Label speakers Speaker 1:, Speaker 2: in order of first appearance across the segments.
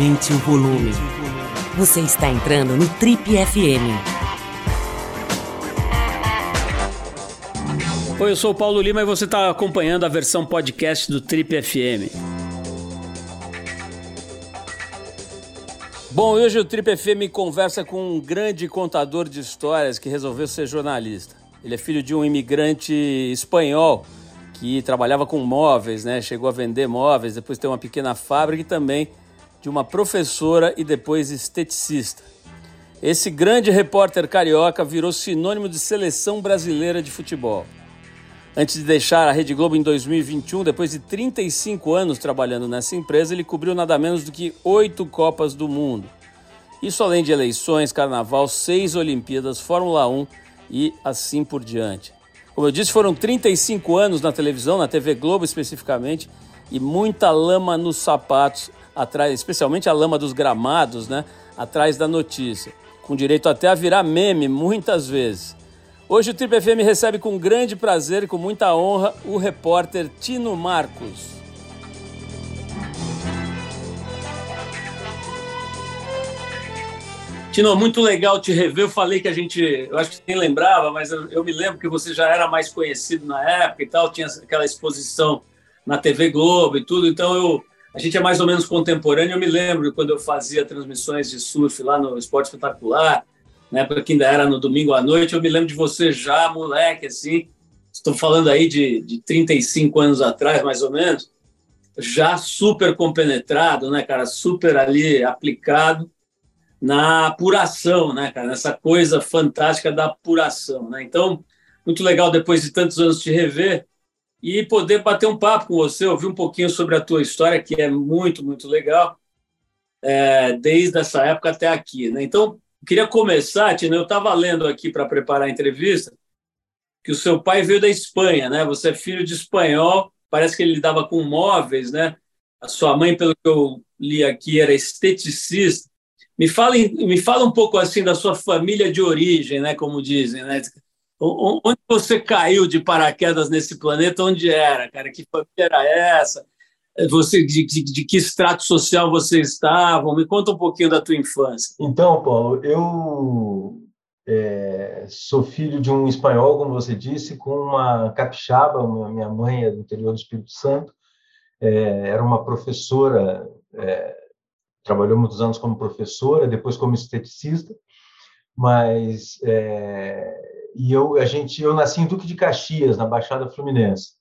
Speaker 1: Aumente o volume. Você está entrando no Trip FM.
Speaker 2: Oi, eu sou o Paulo Lima e você está acompanhando a versão podcast do Trip FM. Bom, hoje o Trip FM conversa com um grande contador de histórias que resolveu ser jornalista. Ele é filho de um imigrante espanhol que trabalhava com móveis, né? Chegou a vender móveis, depois tem uma pequena fábrica e também de uma professora e depois esteticista. Esse grande repórter carioca virou sinônimo de seleção brasileira de futebol. Antes de deixar a Rede Globo em 2021, depois de 35 anos trabalhando nessa empresa, ele cobriu nada menos do que oito Copas do Mundo. Isso além de eleições, carnaval, seis Olimpíadas, Fórmula 1 e assim por diante. Como eu disse, foram 35 anos na televisão, na TV Globo especificamente, e muita lama nos sapatos atrás, especialmente a lama dos gramados, né? Atrás da notícia, com direito até a virar meme muitas vezes. Hoje o Trip FM recebe com grande prazer e com muita honra o repórter Tino Marcos. Tino, muito legal te rever. Eu falei que a gente, eu acho que nem lembrava, mas eu, eu, me lembro que você já era mais conhecido na época e tal, tinha aquela exposição na TV Globo e tudo. Então eu, a gente é mais ou menos contemporâneo. Eu me lembro quando eu fazia transmissões de surf lá no Esporte Espetacular, na época que ainda era no domingo à noite. Eu me lembro de você já, moleque, assim. Estou falando aí de, de 35 anos atrás, mais ou menos. Já super compenetrado, né, cara? Super ali aplicado na apuração, né, cara? Nessa coisa fantástica da apuração, né? Então, muito legal depois de tantos anos te rever e poder bater um papo com você, ouvir um pouquinho sobre a tua história, que é muito, muito legal, é, desde essa época até aqui. Né? Então, queria começar, Tina, eu estava lendo aqui para preparar a entrevista, que o seu pai veio da Espanha, né? Você é filho de espanhol, parece que ele lidava com móveis, né? A sua mãe, pelo que eu li aqui, era esteticista. Me fala, me fala um pouco assim da sua família de origem, né? Como dizem, né? Onde você caiu de paraquedas nesse planeta? Onde era, cara? Que família era essa? Você, de, de, de, que extrato social você estava? Me conta um pouquinho da tua infância.
Speaker 3: Então, Paulo, eu é, sou filho de um espanhol, como você disse, com uma capixaba. Minha mãe é do interior do Espírito Santo. É, era uma professora, é, trabalhou muitos anos como professora, depois como esteticista, mas é, e eu a gente eu nasci em Duque de Caxias na Baixada Fluminense.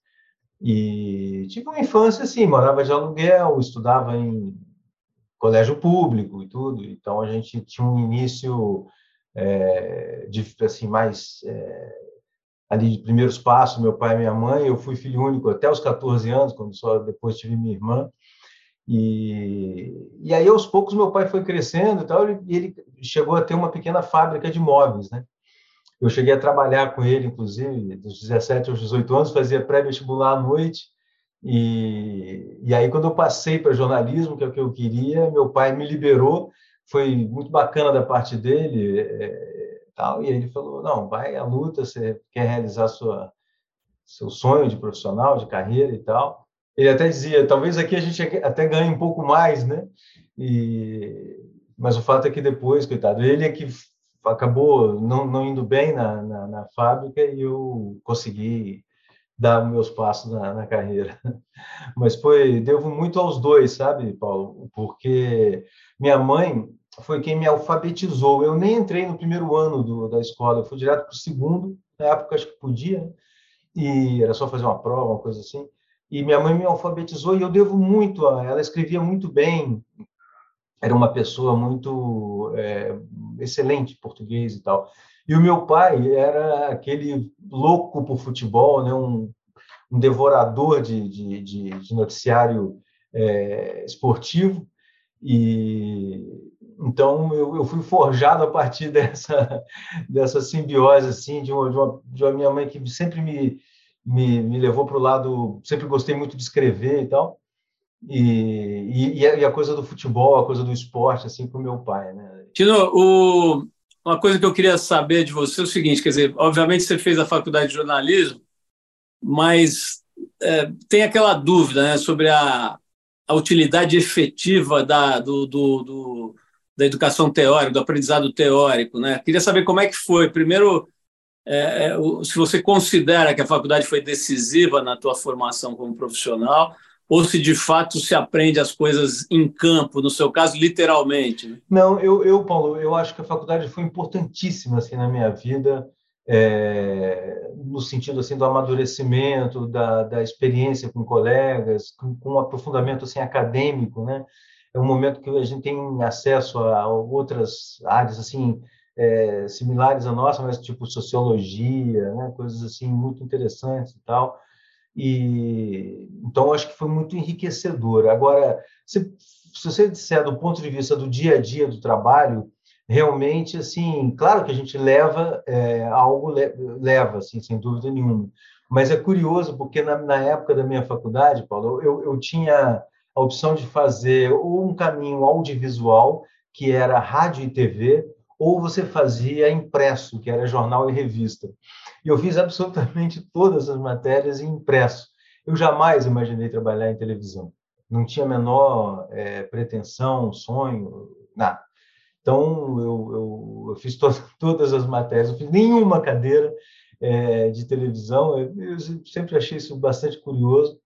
Speaker 3: E tive uma infância assim morava de aluguel estudava em colégio público e tudo. Então a gente tinha um início é, de assim mais é, ali de primeiros passos meu pai e minha mãe. Eu fui filho único até os 14 anos quando só depois tive minha irmã. E, e aí aos poucos meu pai foi crescendo e tal e ele chegou a ter uma pequena fábrica de móveis né eu cheguei a trabalhar com ele, inclusive, dos 17 aos 18 anos, fazia pré-vestibular à noite. E, e aí, quando eu passei para jornalismo, que é o que eu queria, meu pai me liberou. Foi muito bacana da parte dele. É, tal, e aí ele falou: não, vai à luta, você quer realizar sua, seu sonho de profissional, de carreira e tal. Ele até dizia: talvez aqui a gente até ganhe um pouco mais, né? E, mas o fato é que depois, coitado, ele é que acabou não, não indo bem na, na, na, fábrica e eu consegui dar meus passos na, na, carreira. Mas foi, devo muito aos dois, sabe, Paulo? Porque minha mãe foi quem me alfabetizou. Eu nem entrei no primeiro ano do, da escola, eu fui direto para o segundo, na época acho que podia, né? e era só fazer uma prova, uma coisa assim. E minha mãe me alfabetizou e eu devo muito a ela. Escrevia muito bem, era uma pessoa muito é, excelente português e tal. E o meu pai era aquele louco por futebol, né? um, um devorador de, de, de, de noticiário é, esportivo. E então eu, eu, fui forjado a partir dessa dessa simbiose assim de uma, de uma, de uma minha mãe que sempre me me, me levou para o lado sempre gostei muito de escrever e tal e, e, e, a coisa do futebol, a coisa do esporte, assim, o meu pai. Né?
Speaker 2: Tino, o, uma coisa que eu queria saber de você é o seguinte: quer dizer, obviamente você fez a faculdade de jornalismo, mas é, tem aquela dúvida né, sobre a, a utilidade efetiva da, do, do, do, da educação teórica, do aprendizado teórico. Né? Queria saber como é que foi. Primeiro, é, é se você considera que a faculdade foi decisiva na tua formação como profissional, ou se de fato se aprende as coisas em campo, no seu caso, literalmente? Né?
Speaker 3: Não, eu, eu, Paulo, eu acho que a faculdade foi importantíssima assim, na minha vida, é, no sentido assim do amadurecimento, da, da experiência com colegas, com, com, um aprofundamento assim acadêmico, né? É um momento que a gente tem acesso a outras áreas assim é, similares à nossa, mas tipo sociologia, né? Coisas assim muito interessantes e tal. E então acho que foi muito enriquecedor. Agora, se, se você disser do ponto de vista do dia a dia do trabalho, realmente assim, claro que a gente leva é, algo leva, assim, sem dúvida nenhuma. Mas é curioso porque na, na época da minha faculdade, Paulo, eu, eu tinha a opção de fazer ou um caminho audiovisual, que era rádio e TV, ou você fazia impresso, que era jornal e revista. E eu fiz absolutamente todas as matérias em impresso. Eu jamais imaginei trabalhar em televisão. Não tinha a menor é, pretensão, sonho, nada. Então, eu, eu, eu fiz to todas as matérias, não fiz nenhuma cadeira é, de televisão. Eu, eu, sempre achei isso bastante curioso.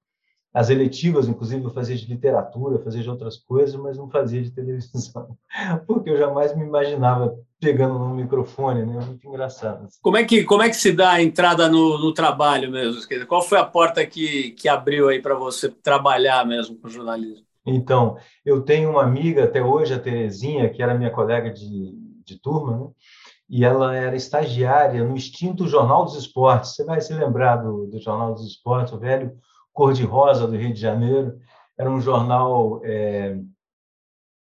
Speaker 3: As eletivas, inclusive, eu fazia de literatura, fazia de outras coisas, mas não fazia de televisão, porque eu jamais me imaginava pegando no microfone, né? Muito engraçado.
Speaker 2: Como é que como é que se dá a entrada no, no trabalho mesmo? Qual foi a porta que, que abriu aí para você trabalhar mesmo com jornalismo?
Speaker 3: Então, eu tenho uma amiga até hoje, a Terezinha, que era minha colega de, de turma, né? e ela era estagiária no extinto Jornal dos Esportes. Você vai se lembrar do, do Jornal dos Esportes, o velho cor-de-rosa do Rio de Janeiro. Era um jornal é,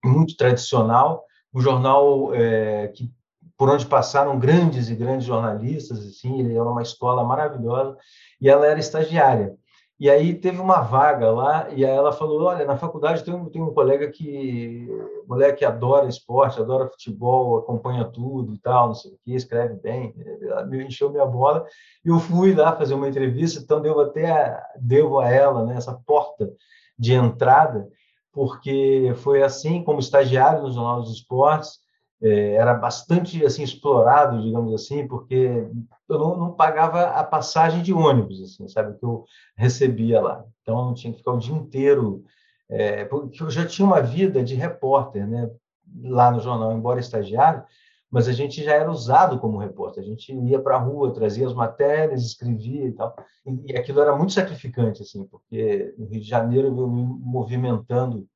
Speaker 3: muito tradicional, um jornal é, que por onde passaram grandes e grandes jornalistas, assim, ele era uma escola maravilhosa, e ela era estagiária. E aí teve uma vaga lá, e aí ela falou: Olha, na faculdade tem um, tem um colega que, moleque que adora esporte, adora futebol, acompanha tudo e tal, não sei o que, escreve bem. Ela me encheu minha bola. E eu fui lá fazer uma entrevista, então devo até a, devo a ela né, essa porta de entrada, porque foi assim, como estagiário no Jornal dos Esportes, era bastante assim explorado, digamos assim, porque eu não, não, pagava a passagem de ônibus, assim, sabe, que eu recebia lá. Então, eu não tinha que ficar o dia inteiro, é, porque eu já tinha uma vida de repórter, né, lá no jornal, embora estagiário, mas a gente já era usado como repórter. A gente ia para a rua, trazia as matérias, escrevia e tal. E, e aquilo era muito sacrificante, assim, porque no Rio de Janeiro eu me movimentando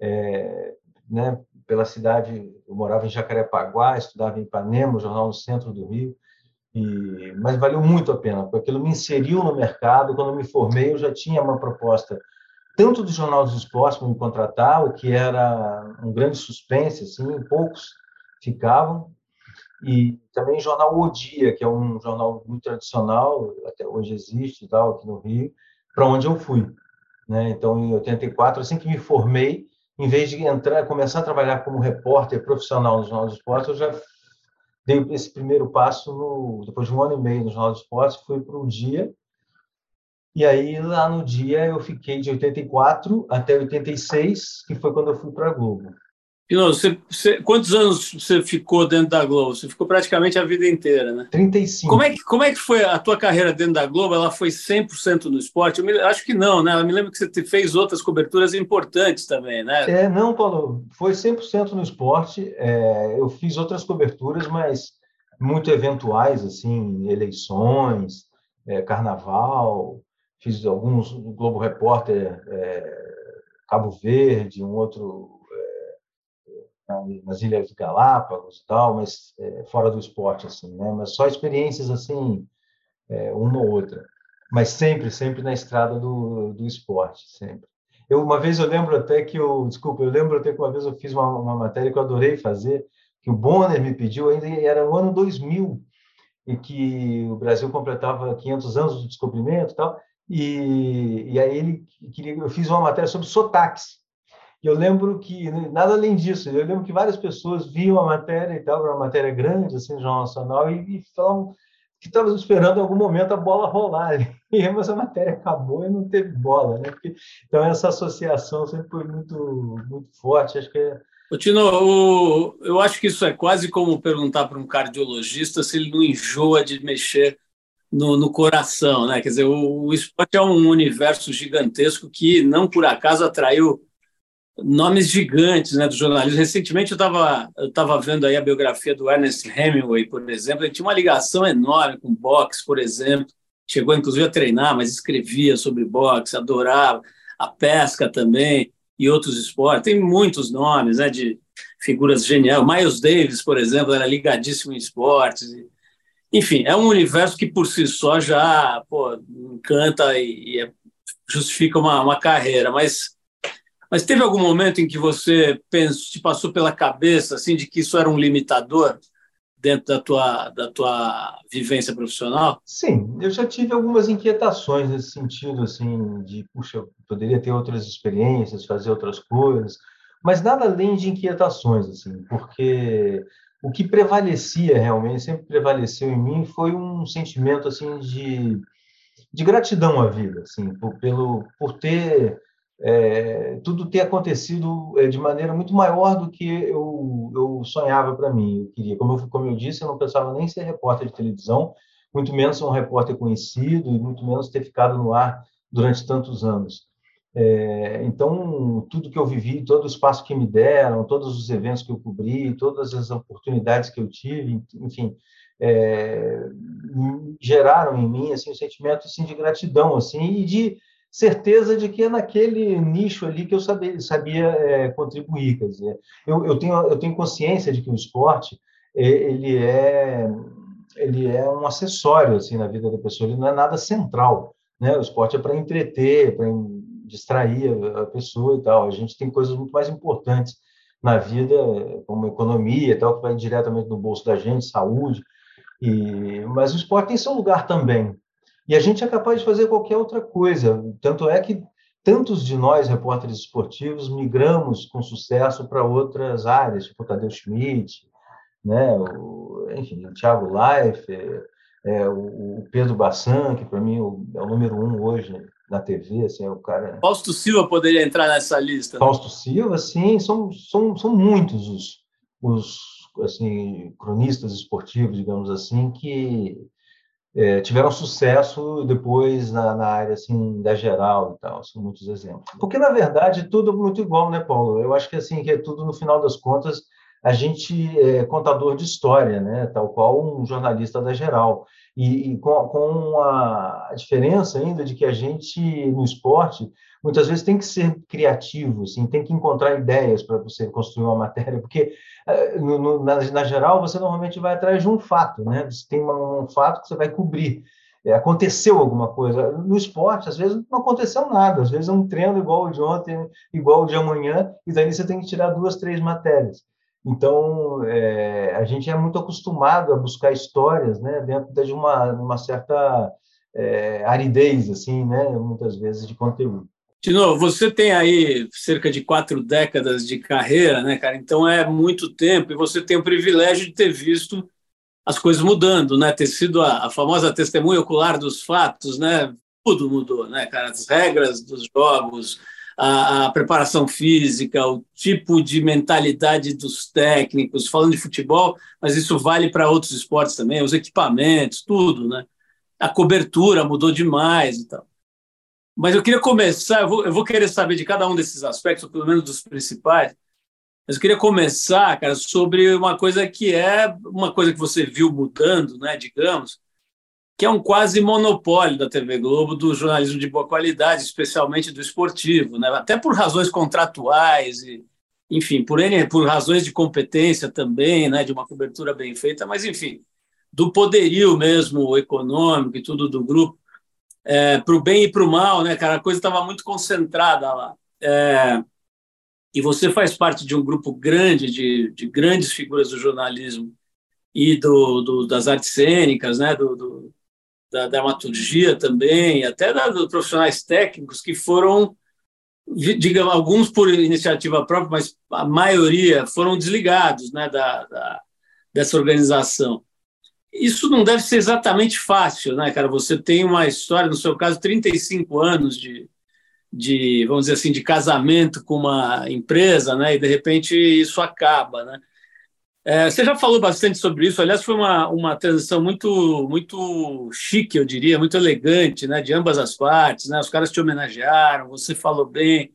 Speaker 3: é, né, pela cidade, eu morava em Jacarepaguá, estudava em Ipanema, jornal no centro do Rio, e, mas valeu muito a pena, porque aquilo me inseriu no mercado. Quando me formei, eu já tinha uma proposta tanto do Jornal dos Esportes para me contratar, o que era um grande suspense, assim, poucos ficavam, e também o jornal O Dia, que é um jornal muito tradicional, até hoje existe, tal, aqui no Rio, para onde eu fui. Né? Então, em 84, assim que me formei, em vez de entrar, começar a trabalhar como repórter profissional no Jornal dos Esportes, eu já dei esse primeiro passo no, depois de um ano e meio no Jornal dos Esportes, fui para o Dia. E aí, lá no Dia, eu fiquei de 84 até 86, que foi quando eu fui para a Globo.
Speaker 2: Pino, você, você, quantos anos você ficou dentro da Globo? Você ficou praticamente a vida inteira, né?
Speaker 3: 35.
Speaker 2: Como é que, como é que foi a tua carreira dentro da Globo? Ela foi 100% no esporte? Eu me, acho que não, né? Eu me lembro que você fez outras coberturas importantes também, né?
Speaker 3: É, não, Paulo, foi 100% no esporte. É, eu fiz outras coberturas, mas muito eventuais, assim, eleições, é, carnaval, fiz alguns Globo Repórter, é, Cabo Verde, um outro nas Ilhas Galápagos e tal, mas é, fora do esporte, assim, né? Mas só experiências, assim, é, uma ou outra. Mas sempre, sempre na estrada do, do esporte, sempre. Eu, uma vez eu lembro até que eu, desculpa, eu lembro até que uma vez eu fiz uma, uma matéria que eu adorei fazer, que o Bonner me pediu, ainda era o ano 2000, e que o Brasil completava 500 anos do descobrimento e tal, e, e aí ele queria, eu fiz uma matéria sobre sotaques, e eu lembro que, nada além disso, eu lembro que várias pessoas viam a matéria e tal, uma matéria grande, assim, no Jornal Nacional, e, e falavam, que estava esperando em algum momento a bola rolar. E mas a matéria acabou e não teve bola, né? Porque, então essa associação sempre foi muito, muito forte. Acho que é...
Speaker 2: O Tino, eu acho que isso é quase como perguntar para um cardiologista se ele não enjoa de mexer no, no coração, né? Quer dizer, o, o esporte é um universo gigantesco que não por acaso atraiu nomes gigantes né, do jornalismo. Recentemente eu estava eu tava vendo aí a biografia do Ernest Hemingway, por exemplo. Ele tinha uma ligação enorme com boxe, por exemplo. Chegou inclusive a treinar, mas escrevia sobre boxe, adorava a pesca também e outros esportes. Tem muitos nomes né, de figuras geniais. Miles Davis, por exemplo, era ligadíssimo em esportes. Enfim, é um universo que por si só já pô, encanta e, e é, justifica uma, uma carreira, mas mas teve algum momento em que você pensou, te passou pela cabeça assim de que isso era um limitador dentro da tua, da tua vivência profissional?
Speaker 3: Sim, eu já tive algumas inquietações nesse sentido, assim, de, puxa, poderia ter outras experiências, fazer outras coisas, mas nada além de inquietações, assim, porque o que prevalecia realmente, sempre prevaleceu em mim, foi um sentimento, assim, de, de gratidão à vida, assim, por, pelo, por ter é, tudo ter acontecido é, de maneira muito maior do que eu, eu sonhava para mim. Eu queria, como eu, como eu disse, eu não pensava nem ser repórter de televisão, muito menos ser um repórter conhecido e muito menos ter ficado no ar durante tantos anos. É, então, tudo que eu vivi, todo o espaço que me deram, todos os eventos que eu cobri, todas as oportunidades que eu tive, enfim, é, geraram em mim assim um sentimento assim de gratidão assim e de certeza de que é naquele nicho ali que eu sabia, sabia é, contribuir. Quer dizer, eu, eu, tenho, eu tenho consciência de que o esporte ele é, ele é um acessório assim, na vida da pessoa, ele não é nada central. Né? O esporte é para entreter, para distrair a pessoa e tal. A gente tem coisas muito mais importantes na vida, como economia e tal, que vai diretamente no bolso da gente, saúde. E, mas o esporte tem seu lugar também. E a gente é capaz de fazer qualquer outra coisa. Tanto é que tantos de nós, repórteres esportivos, migramos com sucesso para outras áreas, tipo o Tadeu Schmidt, né? o, enfim, o Thiago Leifert, é, o, Pedro Bassan, que para mim é o número um hoje na TV, assim, é o cara...
Speaker 2: Fausto Silva poderia entrar nessa lista.
Speaker 3: Né? Fausto Silva, sim, são, são, são muitos os, os assim, cronistas esportivos, digamos assim, que é, tiveram sucesso depois na, na, área assim da geral e tal, são muitos exemplos. Porque na verdade tudo é muito igual, né, Paulo? Eu acho que assim que é tudo no final das contas a gente é contador de história, né, tal qual um jornalista da geral. E, e com, com a diferença ainda de que a gente no esporte muitas vezes tem que ser criativo, assim, tem que encontrar ideias para você construir uma matéria, porque eh, no, no, na, na, geral você normalmente vai atrás de um fato, né? Você tem um, um fato que você vai cobrir. É, aconteceu alguma coisa. No esporte, às vezes não aconteceu nada, às vezes é um treino igual o de ontem, igual o de amanhã, e daí você tem que tirar duas, três matérias. Então, é, a gente é muito acostumado a buscar histórias né, dentro de uma, uma certa é, aridez, assim, né, muitas vezes, de conteúdo.
Speaker 2: Tino, você tem aí cerca de quatro décadas de carreira, né, cara? Então é muito tempo e você tem o privilégio de ter visto as coisas mudando, né? Ter sido a, a famosa testemunha ocular dos fatos, né? Tudo mudou, né, cara? As regras dos jogos, a, a, preparação física, o tipo de mentalidade dos técnicos, falando de futebol, mas isso vale para outros esportes também, os equipamentos, tudo, né? A cobertura mudou demais e tal. Mas eu queria começar, eu vou, eu vou querer saber de cada um desses aspectos, ou pelo menos dos principais, mas eu queria começar, cara, sobre uma coisa que é uma coisa que você viu mudando, né, digamos, que é um quase monopólio da TV Globo do jornalismo de boa qualidade, especialmente do esportivo, né? até por razões contratuais e, enfim, por, por razões de competência também, né, de uma cobertura bem feita, mas, enfim, do poderio mesmo econômico e tudo do grupo é, para o bem e para o mal, né, cara? A coisa estava muito concentrada lá. É, e você faz parte de um grupo grande de, de grandes figuras do jornalismo e do, do das artes cênicas, né, do, do da dramaturgia também, até da, dos profissionais técnicos que foram, digamos, alguns por iniciativa própria, mas a maioria foram desligados, né, da, da dessa organização. isso não deve ser exatamente fácil, né, cara? Você tem uma história, no seu caso, 35 anos de, de vamos dizer assim, de casamento com uma empresa, né? E de repente isso acaba, né? É, você já falou bastante sobre isso. Aliás, foi uma, uma transição muito muito chique, eu diria, muito elegante, né? De ambas as partes, né? Os caras te homenagearam, você falou bem.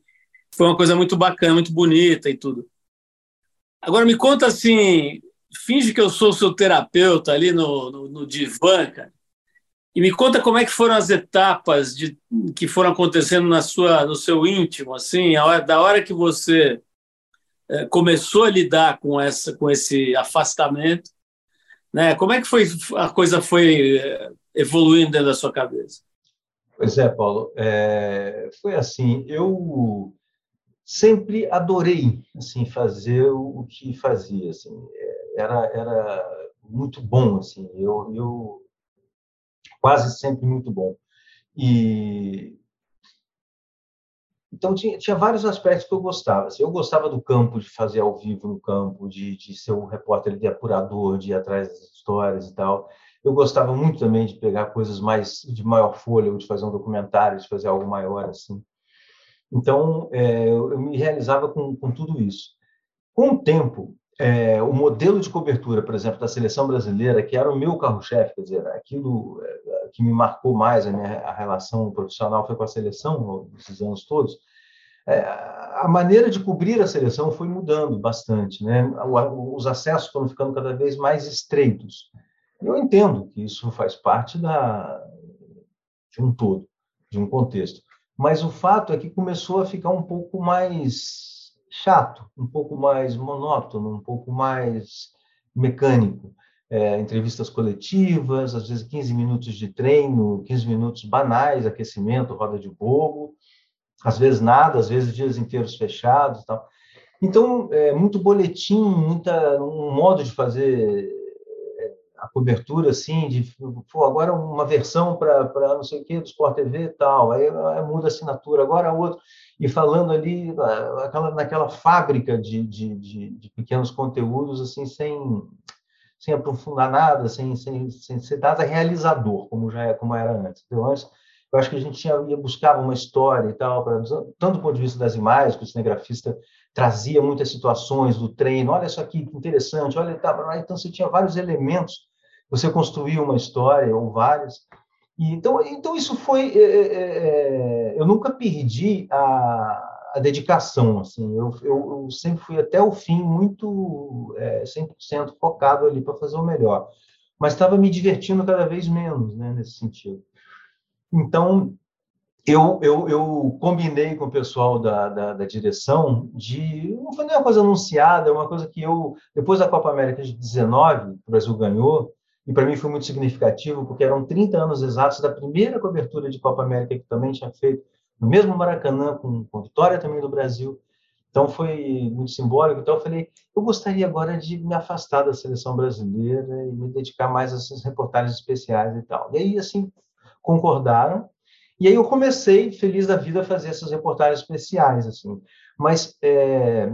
Speaker 2: Foi uma coisa muito bacana, muito bonita e tudo. Agora me conta assim, finge que eu sou seu terapeuta ali no, no, no divã, cara, e me conta como é que foram as etapas de, que foram acontecendo na sua, no seu íntimo, assim, hora, da hora que você começou a lidar com essa, com esse afastamento, né? Como é que foi a coisa foi é, evoluindo dentro da sua cabeça?
Speaker 3: Pois é, Paulo. É, foi assim. Eu sempre adorei assim fazer o que fazia. Assim, era, era muito bom, assim, eu, eu quase sempre muito bom. E então tinha, tinha vários aspectos que eu gostava. Assim, eu gostava do campo, de fazer ao vivo no campo, de, de ser um repórter de apurador, de ir atrás das histórias e tal. Eu gostava muito também de pegar coisas mais de maior folha, de fazer um documentário, de fazer algo maior assim. Então é, eu, eu me realizava com, com tudo isso. Com o tempo, é, o modelo de cobertura, por exemplo, da seleção brasileira, que era o meu carro-chefe, quer dizer, aquilo é, que me marcou mais a minha a relação profissional foi com a seleção, esses anos todos, é, a maneira de cobrir a seleção foi mudando bastante, né? Os acessos foram ficando cada vez mais estreitos. Eu entendo que isso faz parte da, de um todo, de um contexto. Mas o fato é que começou a ficar um pouco mais chato, um pouco mais monótono, um pouco mais mecânico. É, entrevistas coletivas, às vezes 15 minutos de treino, 15 minutos banais, aquecimento, roda de bobo, às vezes nada, às vezes dias inteiros fechados, tal. Então, é muito boletim, muita um modo de fazer é, a cobertura assim de pô, agora uma versão para não sei o que do Sport TV e tal, aí, aí muda a assinatura, agora outro e falando ali naquela, naquela fábrica de, de, de, de, pequenos conteúdos, assim, sem, sem aprofundar nada, sem, sem, sem ser nada realizador, como já é, como era antes. Então, antes, eu acho que a gente tinha, ia buscar uma história e tal, pra, tanto do ponto de vista das imagens, que o cinegrafista trazia muitas situações do treino, olha isso aqui, que interessante, olha, tá, então você tinha vários elementos, você construía uma história, ou várias, e, então, então isso foi. É, é, é, eu nunca perdi a, a dedicação. Assim, eu, eu, eu, sempre fui até o fim muito é, 100% focado ali para fazer o melhor. Mas estava me divertindo cada vez menos né, nesse sentido. Então, eu, eu, eu combinei com o pessoal da, da, da, direção de. Não foi uma coisa anunciada, é uma coisa que eu, depois da Copa América de 19, o Brasil ganhou, e para mim foi muito significativo, porque eram 30 anos exatos da primeira cobertura de Copa América que também tinha feito no mesmo Maracanã, com, com vitória também do Brasil. Então foi muito simbólico. Então eu falei, eu gostaria agora de me afastar da seleção brasileira e me dedicar mais a essas reportagens especiais e tal. E aí, assim, concordaram. E aí eu comecei, feliz da vida, a fazer essas reportagens especiais, assim. Mas é,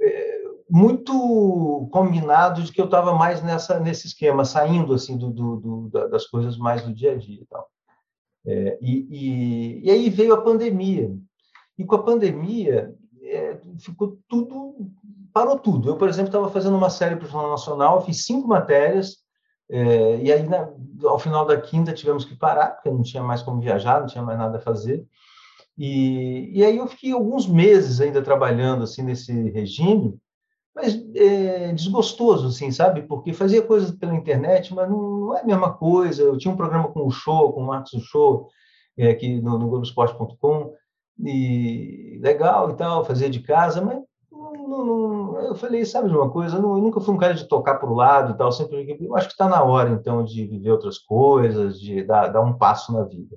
Speaker 3: é, muito combinado de que eu estava mais nessa nesse esquema, saindo assim do, do, do, das coisas mais do dia a dia e tal. É, e, e, e, aí veio a pandemia. E com a pandemia é, ficou tudo parou tudo. Eu, por exemplo, estava fazendo uma série para o Jornal Nacional, fiz cinco matérias é, e aí na, ao final da quinta tivemos que parar porque não tinha mais como viajar, não tinha mais nada a fazer. E, e aí eu fiquei alguns meses ainda trabalhando assim nesse regime mas é, desgostoso, assim, sabe? Porque fazia coisas pela internet, mas não, não, é a mesma coisa. Eu tinha um programa com o Show, com o Marcos Show, é, aqui no, no Globoesporte.com, e legal e tal, fazia de casa, mas não, não, eu falei, sabe de uma coisa? Eu, nunca fui um cara de tocar para o lado e tal, sempre eu acho que está na hora, então, de viver outras coisas, de dar, dar um passo na vida.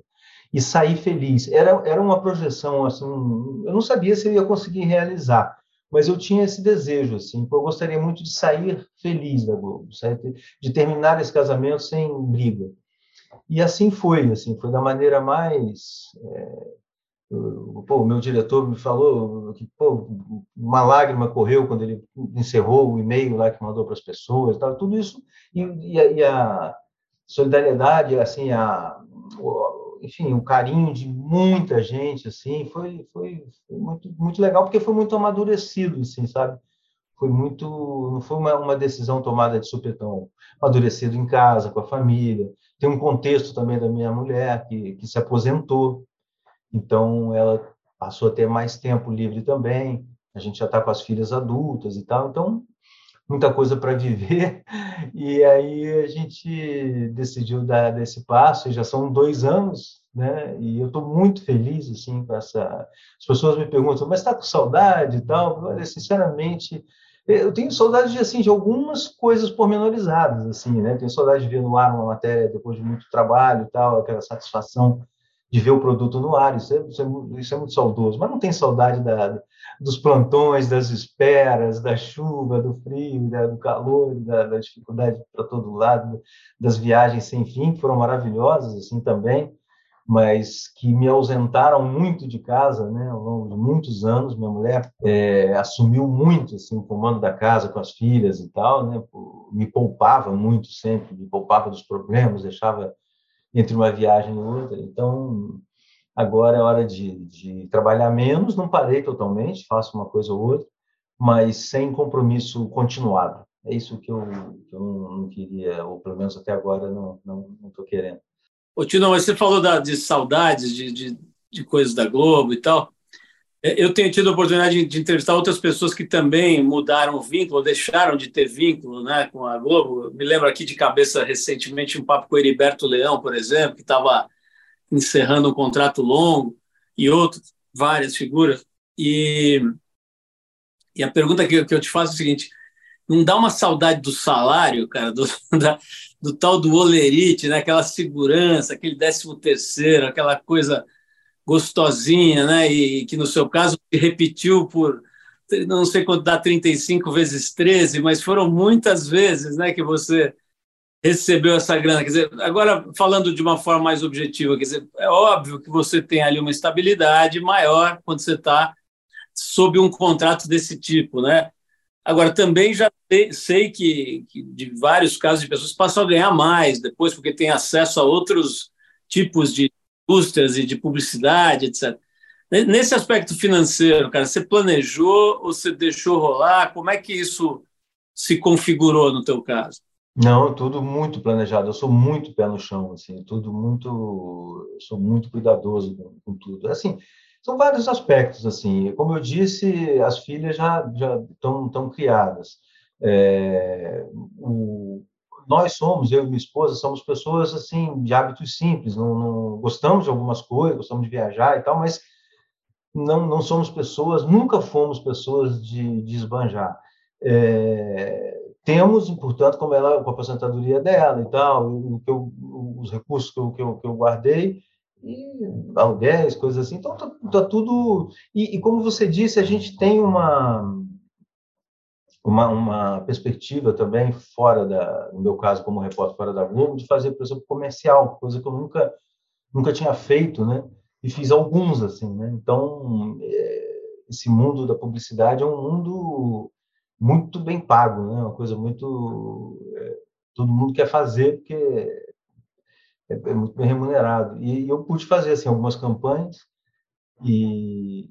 Speaker 3: E sair feliz. Era, era uma projeção, assim, eu não sabia se eu ia conseguir realizar, mas eu tinha esse desejo, assim, eu gostaria muito de sair feliz da Globo, de terminar esse casamento sem briga. E assim foi, assim, foi da maneira mais é, Pô, o meu diretor me falou que pô, uma lágrima correu quando ele encerrou o e-mail lá que mandou para as pessoas, tal, tudo isso e, e, a, e a, solidariedade, assim, a, enfim, o carinho de muita gente, assim, foi, foi, foi, muito, muito legal porque foi muito amadurecido, assim, sabe? Foi muito, não foi uma, uma decisão tomada de supetão, amadurecido em casa, com a família. Tem um contexto também da minha mulher que, que se aposentou então, ela passou a ter mais tempo livre também. A gente já está com as filhas adultas e tal. Então, muita coisa para viver. E aí a gente decidiu dar desse passo. E já são dois anos, né? E eu estou muito feliz assim com essa. As pessoas me perguntam, mas está com saudade e tal? Olha, sinceramente, eu tenho saudade de assim de algumas coisas pormenorizadas assim, né? Tenho saudade de ver no ar uma matéria depois de muito trabalho e tal, aquela satisfação de ver o produto no ar, isso é, isso é, isso é muito saudoso, mas não tem saudade da, dos plantões, das esperas, da chuva, do frio, da, do calor, da, da dificuldade para todo lado, das viagens sem fim, que foram maravilhosas, assim, também, mas que me ausentaram muito de casa, né, ao longo de muitos anos. Minha mulher é, assumiu muito, assim, o comando da casa com as filhas e tal, né, me poupava muito sempre, me poupava dos problemas, deixava entre uma viagem e outra. Então, agora é hora de, de trabalhar menos, não parei totalmente, faço uma coisa ou outra, mas sem compromisso continuado. É isso que eu, que eu não, queria, ou pelo menos até agora não estou querendo.
Speaker 2: Ô, Tino, você falou da, de saudades de, de, de coisas da Globo e tal. É, eu tenho tido a oportunidade de, entrevistar outras pessoas que também mudaram o vínculo, deixaram de ter vínculo né, com a Globo. Me lembro aqui de cabeça recentemente um papo com Heriberto Leão, por exemplo, que estava encerrando um contrato longo, e outros, várias figuras. E, e a pergunta que, que eu te faço é o seguinte: não dá uma saudade do salário, cara, do, da, do tal do olerite, né? aquela segurança, aquele décimo terceiro, aquela coisa gostosinha, né? E que no seu caso se repetiu por não sei quanto dá 35 vezes 13, mas foram muitas vezes, né, que você recebeu essa grana. Quer dizer, agora falando de uma forma mais objetiva, quer dizer, é óbvio que você tem ali uma estabilidade maior quando você está sob um contrato desse tipo, né? Agora, também já sei que, que, de vários casos de pessoas passam a ganhar mais depois, porque tem acesso a outros tipos de indústrias e de publicidade, etc. Nesse aspecto financeiro, cara, você planejou ou você deixou rolar? Como é que isso se configurou no teu caso?
Speaker 3: Não, tudo muito planejado. Eu sou muito pé no chão, assim, tudo muito, sou muito cuidadoso com, com tudo. Assim, são vários aspectos, assim. Como eu disse, as filhas já já estão estão criadas. É, o, nós somos, eu e minha esposa, somos pessoas assim de hábitos simples, não, não, gostamos de algumas coisas, gostamos de viajar e tal, mas não, não somos pessoas, nunca fomos pessoas de, de esbanjar. É, temos, portanto, como ela, com a aposentadoria dela e tal, o os recursos que eu, que eu, que eu guardei, e aluguéis, coisas assim, então tá, tá tudo. E, e como você disse, a gente tem uma uma, uma perspectiva também fora da, no meu caso como repórter fora da Globo, de fazer, por exemplo, comercial, coisa que eu nunca nunca tinha feito, né? E fiz alguns assim, né? Então é, esse mundo da publicidade é um mundo muito bem pago, né? Uma coisa muito é, todo mundo quer fazer porque é, é muito bem remunerado. E eu pude fazer assim algumas campanhas e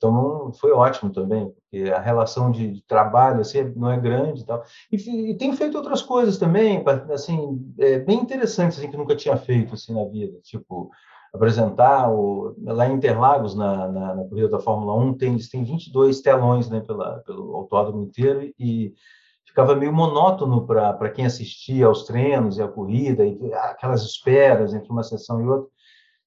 Speaker 3: então, foi ótimo também, porque a relação de, trabalho assim, não é grande e tal. E, e feito outras coisas também, assim, é, bem interessantes, assim, que nunca tinha feito assim, na vida. Tipo, apresentar o, lá em Interlagos, na, na, na corrida da Fórmula 1, tem, eles têm 22 telões né, pela, pelo autódromo inteiro e ficava meio monótono para quem assistia aos treinos e à corrida, e aquelas esperas entre uma sessão e outra.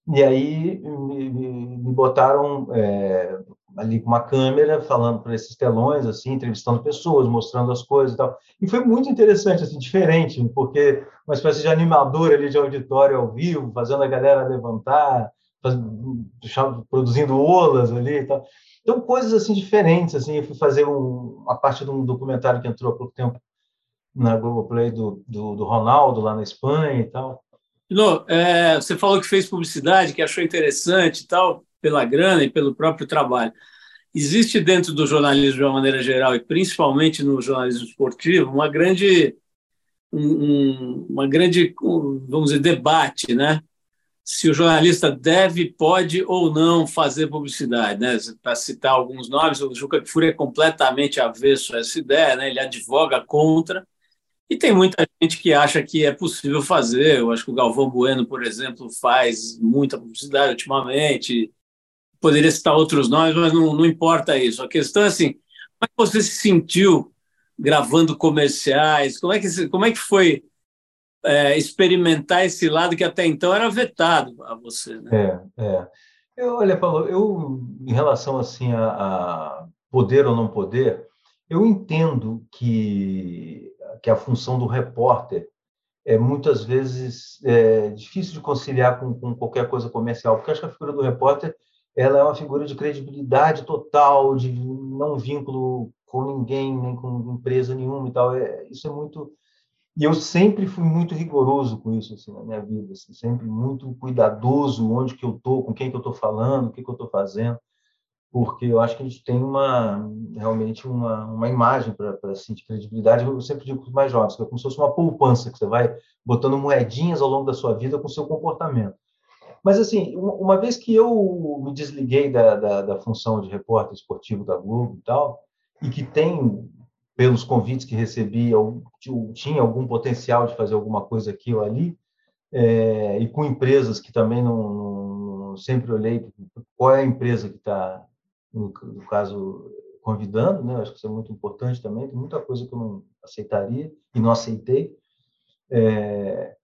Speaker 3: E aí me, me botaram é, ali com uma câmera, falando para esses telões, assim, entrevistando pessoas, mostrando as coisas e tal. E foi muito interessante, assim, diferente, porque uma espécie de animador ali de auditório ao vivo, fazendo a galera levantar, faz, produzindo olas ali e tal. Então, coisas, assim, diferentes, assim. Eu fui fazer um, a parte de um documentário que entrou há pouco tempo na Globoplay do, do, do Ronaldo, lá na Espanha e tal.
Speaker 2: Lô, é, você falou que fez publicidade, que achou interessante e tal. Pela grana e pelo próprio trabalho. Existe dentro do jornalismo de uma maneira geral e principalmente no jornalismo esportivo uma grande um, uma grande vamos dizer debate, né? Se o jornalista deve, pode ou não fazer publicidade, né? Para citar alguns nomes, o Juca Kfouri é completamente avesso a essa ideia, né? Ele advoga contra e tem muita gente que acha que é possível fazer. Eu acho que o Galvão Bueno, por exemplo, faz muita publicidade ultimamente. Poderia citar outros nomes, mas não, não importa isso. A questão é assim: como é que você se sentiu gravando comerciais? Como é que, como é que foi é, experimentar esse lado que até então era vetado a você?
Speaker 3: Né? É, é. Eu, olha, Paulo, eu, em relação assim a, a poder ou não poder, eu entendo que que a função do repórter é muitas vezes é, difícil de conciliar com, com, qualquer coisa comercial, porque acho que a figura do repórter ela é uma figura de credibilidade total, de não vínculo com ninguém, nem com empresa nenhuma e tal. É, isso é muito. E eu sempre fui muito rigoroso com isso assim, na minha vida, assim, sempre muito cuidadoso onde que eu estou, com quem que eu estou falando, o que, que eu estou fazendo porque eu acho que a gente tem uma realmente uma, uma imagem para sentir credibilidade. Eu sempre digo para os mais jovens, que é como se fosse uma poupança, que você vai botando moedinhas ao longo da sua vida com o seu comportamento. Mas, assim, uma vez que eu me desliguei da, da, da função de repórter esportivo da Globo e tal, e que tem, pelos convites que recebi, eu, tinha algum potencial de fazer alguma coisa aqui ou ali, é, e com empresas que também não, não sempre olhei qual é a empresa que está no, no caso, convidando, né? Acho que isso é muito importante também. Tem muita coisa que eu não aceitaria e não aceitei. É,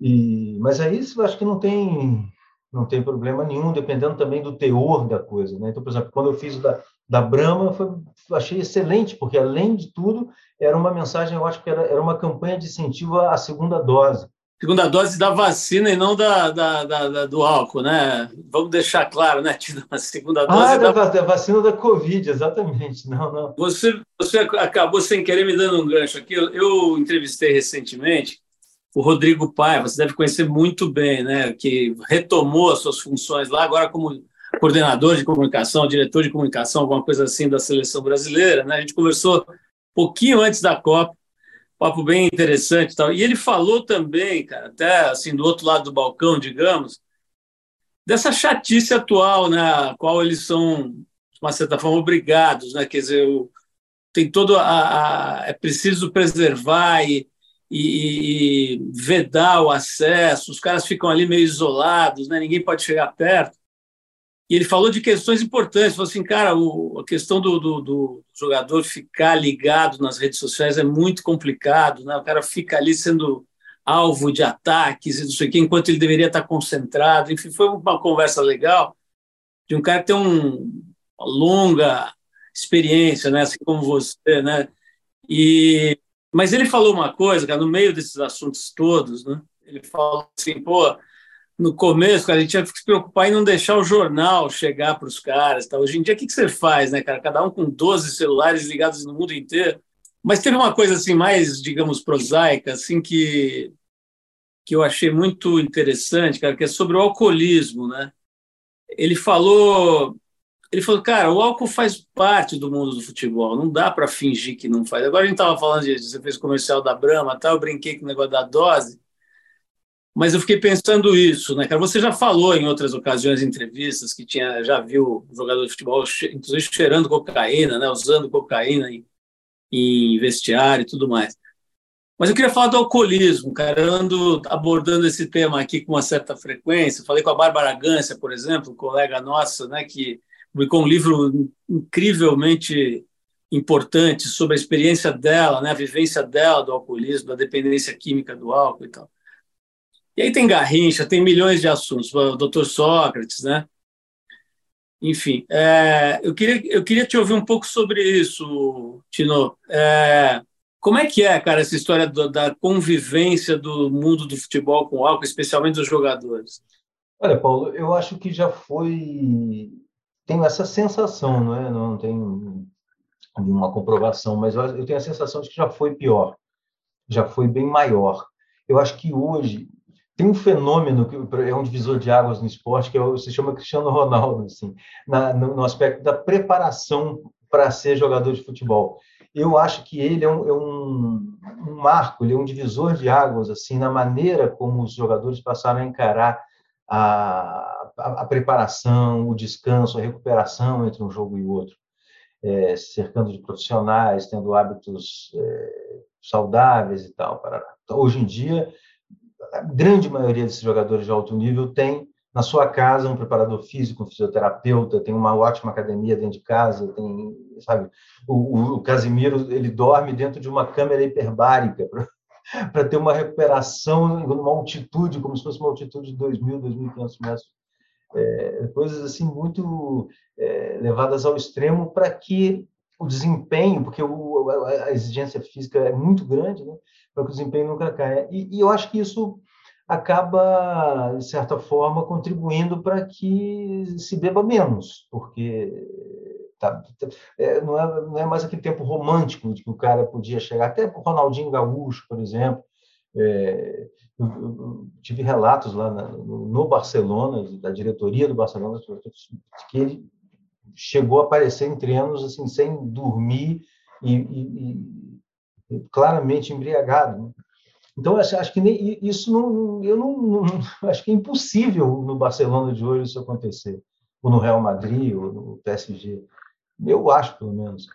Speaker 3: e, mas aí eu acho que não tem não tem problema nenhum, dependendo também do teor da coisa. Né? Então, por exemplo, quando eu fiz o da, da Brahma, foi, achei excelente, porque, além de tudo, era uma mensagem, eu acho que era, era uma campanha de incentivo à segunda dose
Speaker 2: segunda dose da vacina e não da, da, da, da, do álcool, né? Vamos deixar claro, né, Tino? A segunda dose.
Speaker 3: Ah, da, da, vacina da Covid, exatamente. Não, não.
Speaker 2: Você, você acabou sem querer me dando um gancho aqui. Eu, eu entrevistei recentemente o Rodrigo Pai, você deve conhecer muito bem, né? Que retomou as suas funções lá, agora como coordenador de comunicação, diretor de comunicação, alguma coisa assim da seleção brasileira, né? A gente conversou pouquinho antes da Copa papo bem interessante e tal. E ele falou também, cara, até assim, do outro lado do balcão, digamos, dessa chatice atual, né, a qual eles são, de uma certa forma, obrigados, né? Quer dizer, o, tem todo a, a, é preciso preservar e, e, e, vedar o acesso, os caras ficam ali meio isolados, né? Ninguém pode chegar perto. E ele falou de questões importantes, falou assim, cara, o, a questão do, do, do, jogador ficar ligado nas redes sociais é muito complicado, né? O cara fica ali sendo alvo de ataques e não sei o quê, enquanto ele deveria estar concentrado. Enfim, foi uma conversa legal de um cara que tem um, uma longa experiência, né? Assim como você, né? E, mas ele falou uma coisa, cara, no meio desses assuntos todos, né? Ele falou assim, pô, no começo, cara, a gente tinha que se preocupar em não deixar o jornal chegar para os caras. Tá? Hoje em dia, o que, que você faz, né, cara? Cada um com 12 celulares ligados no mundo inteiro. Mas teve uma coisa assim mais, digamos, prosaica, assim que que eu achei muito interessante, cara, que é sobre o alcoolismo, né? Ele falou, ele falou, cara, o álcool faz parte do mundo do futebol, não dá para fingir que não faz. Agora a gente estava falando de, você fez comercial da Brahma, tal, eu brinquei com o negócio da dose. Mas eu fiquei pensando isso, né, cara? Você já falou em outras ocasiões, entrevistas, que tinha, já viu jogador de futebol, inclusive cheirando cocaína, né, usando cocaína em, em vestiário e tudo mais. Mas eu queria falar do alcoolismo, cara. Eu ando abordando esse tema aqui com uma certa frequência. Falei com a Bárbara Gância, por exemplo, colega nossa, né, que publicou um livro incrivelmente importante sobre a experiência dela, né, a vivência dela do alcoolismo, da dependência química do álcool e tal. E aí tem Garrincha, tem milhões de assuntos, o doutor Sócrates, né? Enfim, é, eu, queria, eu queria te ouvir um pouco sobre isso, Tino. É, como é que é, cara, essa história do, da convivência do mundo do futebol com o álcool, especialmente dos jogadores?
Speaker 3: Olha, Paulo, eu acho que já foi. Tenho essa sensação, não é? Não tenho uma comprovação, mas eu tenho a sensação de que já foi pior, já foi bem maior. Eu acho que hoje tem um fenômeno que é um divisor de águas no esporte que é, se chama Cristiano Ronaldo, assim, na, no, no, aspecto da preparação para ser jogador de futebol. Eu acho que ele é, um, é um, um, marco, ele é um divisor de águas assim na maneira como os jogadores passaram a encarar a, a, preparação, o descanso, a recuperação entre um jogo e outro, é, cercando de profissionais, tendo hábitos é, saudáveis e tal. Então, hoje em dia a grande maioria desses jogadores de alto nível tem na sua casa um preparador físico, um fisioterapeuta, tem uma ótima academia dentro de casa, tem, sabe, o, o Casimiro, ele dorme dentro de uma câmera hiperbárica para ter uma recuperação numa altitude, como se fosse uma altitude de 2.000, 2.500 metros. É, coisas assim muito é, levadas ao extremo para que o desempenho, porque o, a, exigência física é muito grande, né? para que o desempenho nunca caia. E, e, eu acho que isso acaba, de certa forma, contribuindo para que se beba menos, porque tá, é, não, é, não é mais aquele tempo romântico de que o cara podia chegar, até o Ronaldinho Gaúcho, por exemplo, é, eu, eu tive relatos lá na, no, Barcelona, da diretoria do Barcelona, que ele chegou a aparecer em treinos assim, sem dormir e, e, claramente embriagado. Né? Então, acho, acho que nem, isso não, eu não, não, acho que é impossível no Barcelona de hoje isso acontecer, ou no Real Madrid, ou no PSG. Eu acho, pelo menos,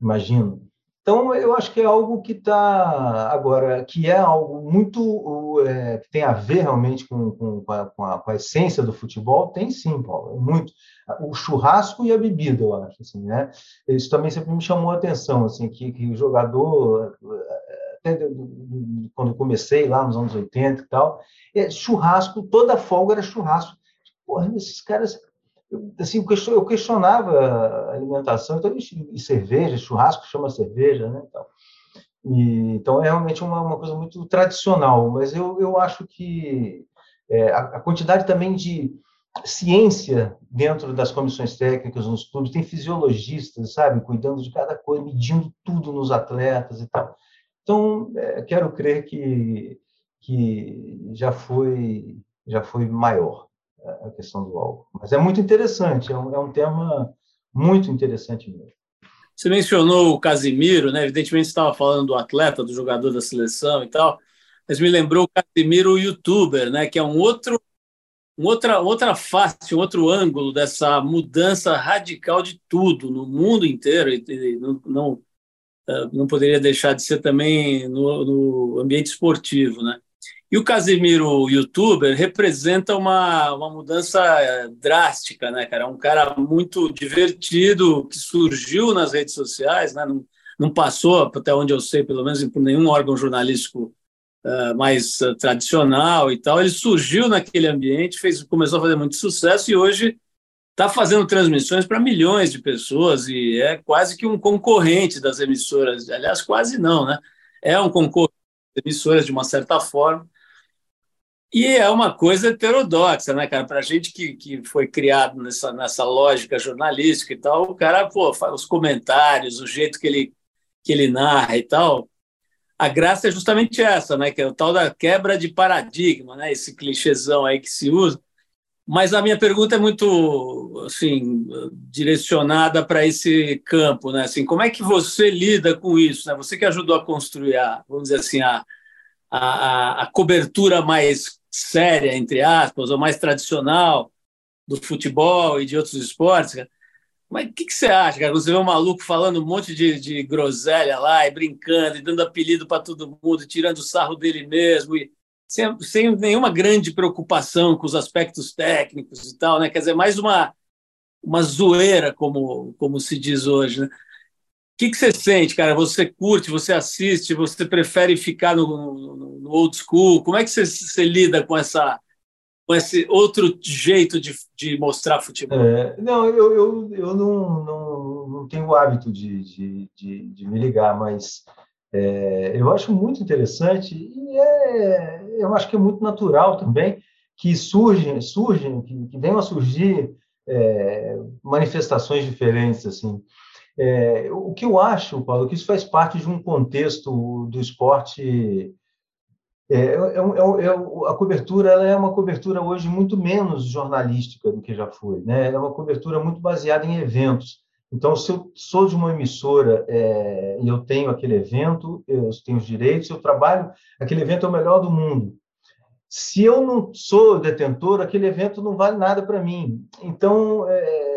Speaker 3: imagino. Então, eu acho que é algo que está agora, que é algo muito é, que tem a ver realmente com, com, com, a, com, a, com, a, essência do futebol. Tem sim, Paulo, é muito. O churrasco e a bebida, eu acho, assim, né? Isso também sempre me chamou a atenção, assim, que, que o jogador, até quando eu comecei lá nos anos 80 e tal, é, churrasco, toda folga era churrasco. Porra, esses caras assim, eu questionava a alimentação, então, e cerveja, churrasco chama cerveja, né? Então, e, então é realmente uma, uma coisa muito tradicional, mas eu, eu acho que é, a, a, quantidade também de ciência dentro das comissões técnicas nos clubes, tem fisiologistas, sabe, cuidando de cada coisa, medindo tudo nos atletas e tal. Então, é, quero crer que, que já foi já foi maior a questão do álcool. Mas é muito interessante, é um, é um tema muito interessante mesmo.
Speaker 2: Você mencionou o Casimiro, né? Evidentemente você estava falando do atleta, do jogador da seleção e tal, mas me lembrou o Casimiro, o youtuber, né? Que é um outro, um outra, outra face, um outro ângulo dessa mudança radical de tudo no mundo inteiro e, não, não, eh, não poderia deixar de ser também no, no ambiente esportivo, né? E o Casimiro, youtuber, representa uma, uma mudança eh, drástica, né, cara? É um cara muito divertido, que surgiu nas redes sociais, né? Não, não passou, até onde eu sei, pelo menos, por nenhum órgão jornalístico uh, mais uh, tradicional e tal. Ele surgiu naquele ambiente, fez, começou a fazer muito sucesso e hoje está fazendo transmissões para milhões de pessoas e é quase que um concorrente das emissoras. Aliás, quase não, né? É um concorrente das emissoras, de uma certa forma. E é uma coisa heterodoxa, né, cara? Para a gente que, que foi criado nessa, nessa lógica jornalística e tal, o cara, pô, os comentários, o jeito que ele, que ele narra e tal, a graça é justamente essa, né? Que é o tal da quebra de paradigma, né? Esse clichêzão aí que se usa. Mas a minha pergunta é muito, assim, direcionada para esse campo, né? Assim, como é que você lida com isso, né? Você que ajudou a construir, a, vamos dizer assim, a, a, a cobertura mais séria, entre aspas, ou mais tradicional do futebol e de outros esportes, cara. Mas o que, que, você acha, cara? Você vê um maluco falando um monte de, de groselha lá e brincando e dando apelido para todo mundo, tirando sarro dele mesmo e sem, sem nenhuma grande preocupação com os aspectos técnicos e tal, né? Quer dizer, mais uma, uma zoeira, como, como se diz hoje, né? O que, que você sente, cara? Você curte, você assiste, você prefere ficar no, no, no old school? Como é que você, você, lida com essa com esse outro jeito de, de mostrar futebol?
Speaker 3: É, não, eu, eu, eu não, não, não tenho o hábito de, de, de, de me ligar, mas é, eu acho muito interessante e é, eu acho que é muito natural também que surgem, surgem que, que venham a surgir é, manifestações diferentes assim. É, o que eu acho, Paulo, que isso faz parte de um contexto do esporte é, é, é, a cobertura ela é uma cobertura hoje muito menos jornalística do que já foi, né? É uma cobertura muito baseada em eventos. Então, se eu sou de uma emissora é, e eu tenho aquele evento, eu tenho os direitos, eu trabalho, aquele evento é o melhor do mundo. Se eu não sou detentor, aquele evento não vale nada para mim. Então, é,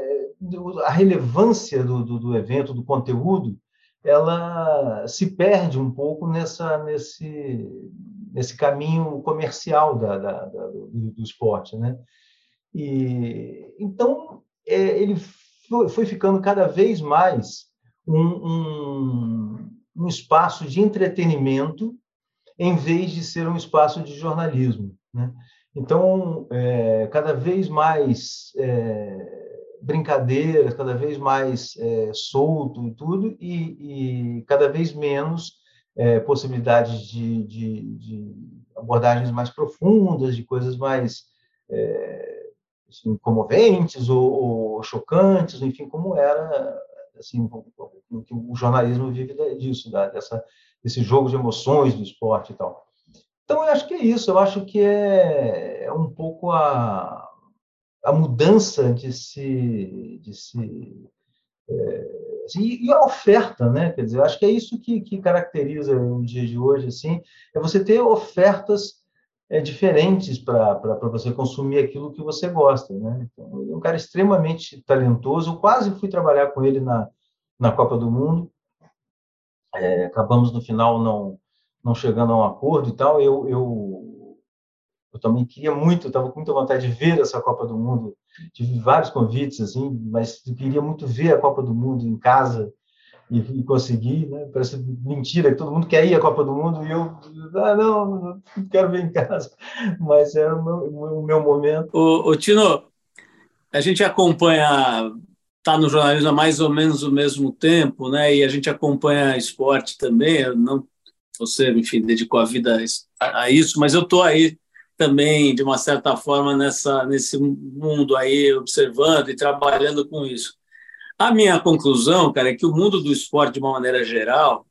Speaker 3: a relevância do, do, do, evento, do conteúdo, ela se perde um pouco nessa, nesse, nesse caminho comercial da, da, da do, do, esporte, né? E então é, ele foi, foi ficando cada vez mais um, um, um, espaço de entretenimento em vez de ser um espaço de jornalismo. Né? Então, é, cada vez mais é, brincadeiras, cada vez mais é, solto e tudo, e, e cada vez menos é, possibilidades de, de, de, abordagens mais profundas, de coisas mais é, assim, comoventes ou, ou, chocantes, enfim, como era assim, o, o jornalismo vive disso, dessa, desse jogo de emoções do esporte e tal. Então, eu acho que é isso, eu acho que é, é um pouco a, a mudança de se, de se é, assim, e a oferta, né? Quer dizer, eu acho que é isso que, que caracteriza o dia de hoje, assim, é você ter ofertas é, diferentes para você consumir aquilo que você gosta. Né? Então, ele é um cara extremamente talentoso. Eu quase fui trabalhar com ele na, na Copa do Mundo. É, acabamos no final não, não chegando a um acordo e tal. Eu, eu, eu também queria muito, estava com muita vontade de ver essa Copa do Mundo. Tive vários convites, assim, mas queria muito ver a Copa do Mundo em casa e, e conseguir, né? Parece mentira que todo mundo quer ir à Copa do Mundo e eu, ah, não, não quero ver em casa. Mas era o meu, o meu momento.
Speaker 2: O, o Tino, a gente acompanha, está no jornalismo há mais ou menos o mesmo tempo, né? E a gente acompanha esporte também. Não, você, enfim, dedicou a vida a isso, mas eu estou aí também, de uma certa forma, nessa, nesse mundo aí, observando e trabalhando com isso. A minha conclusão, cara, é que o mundo do esporte, de uma maneira geral,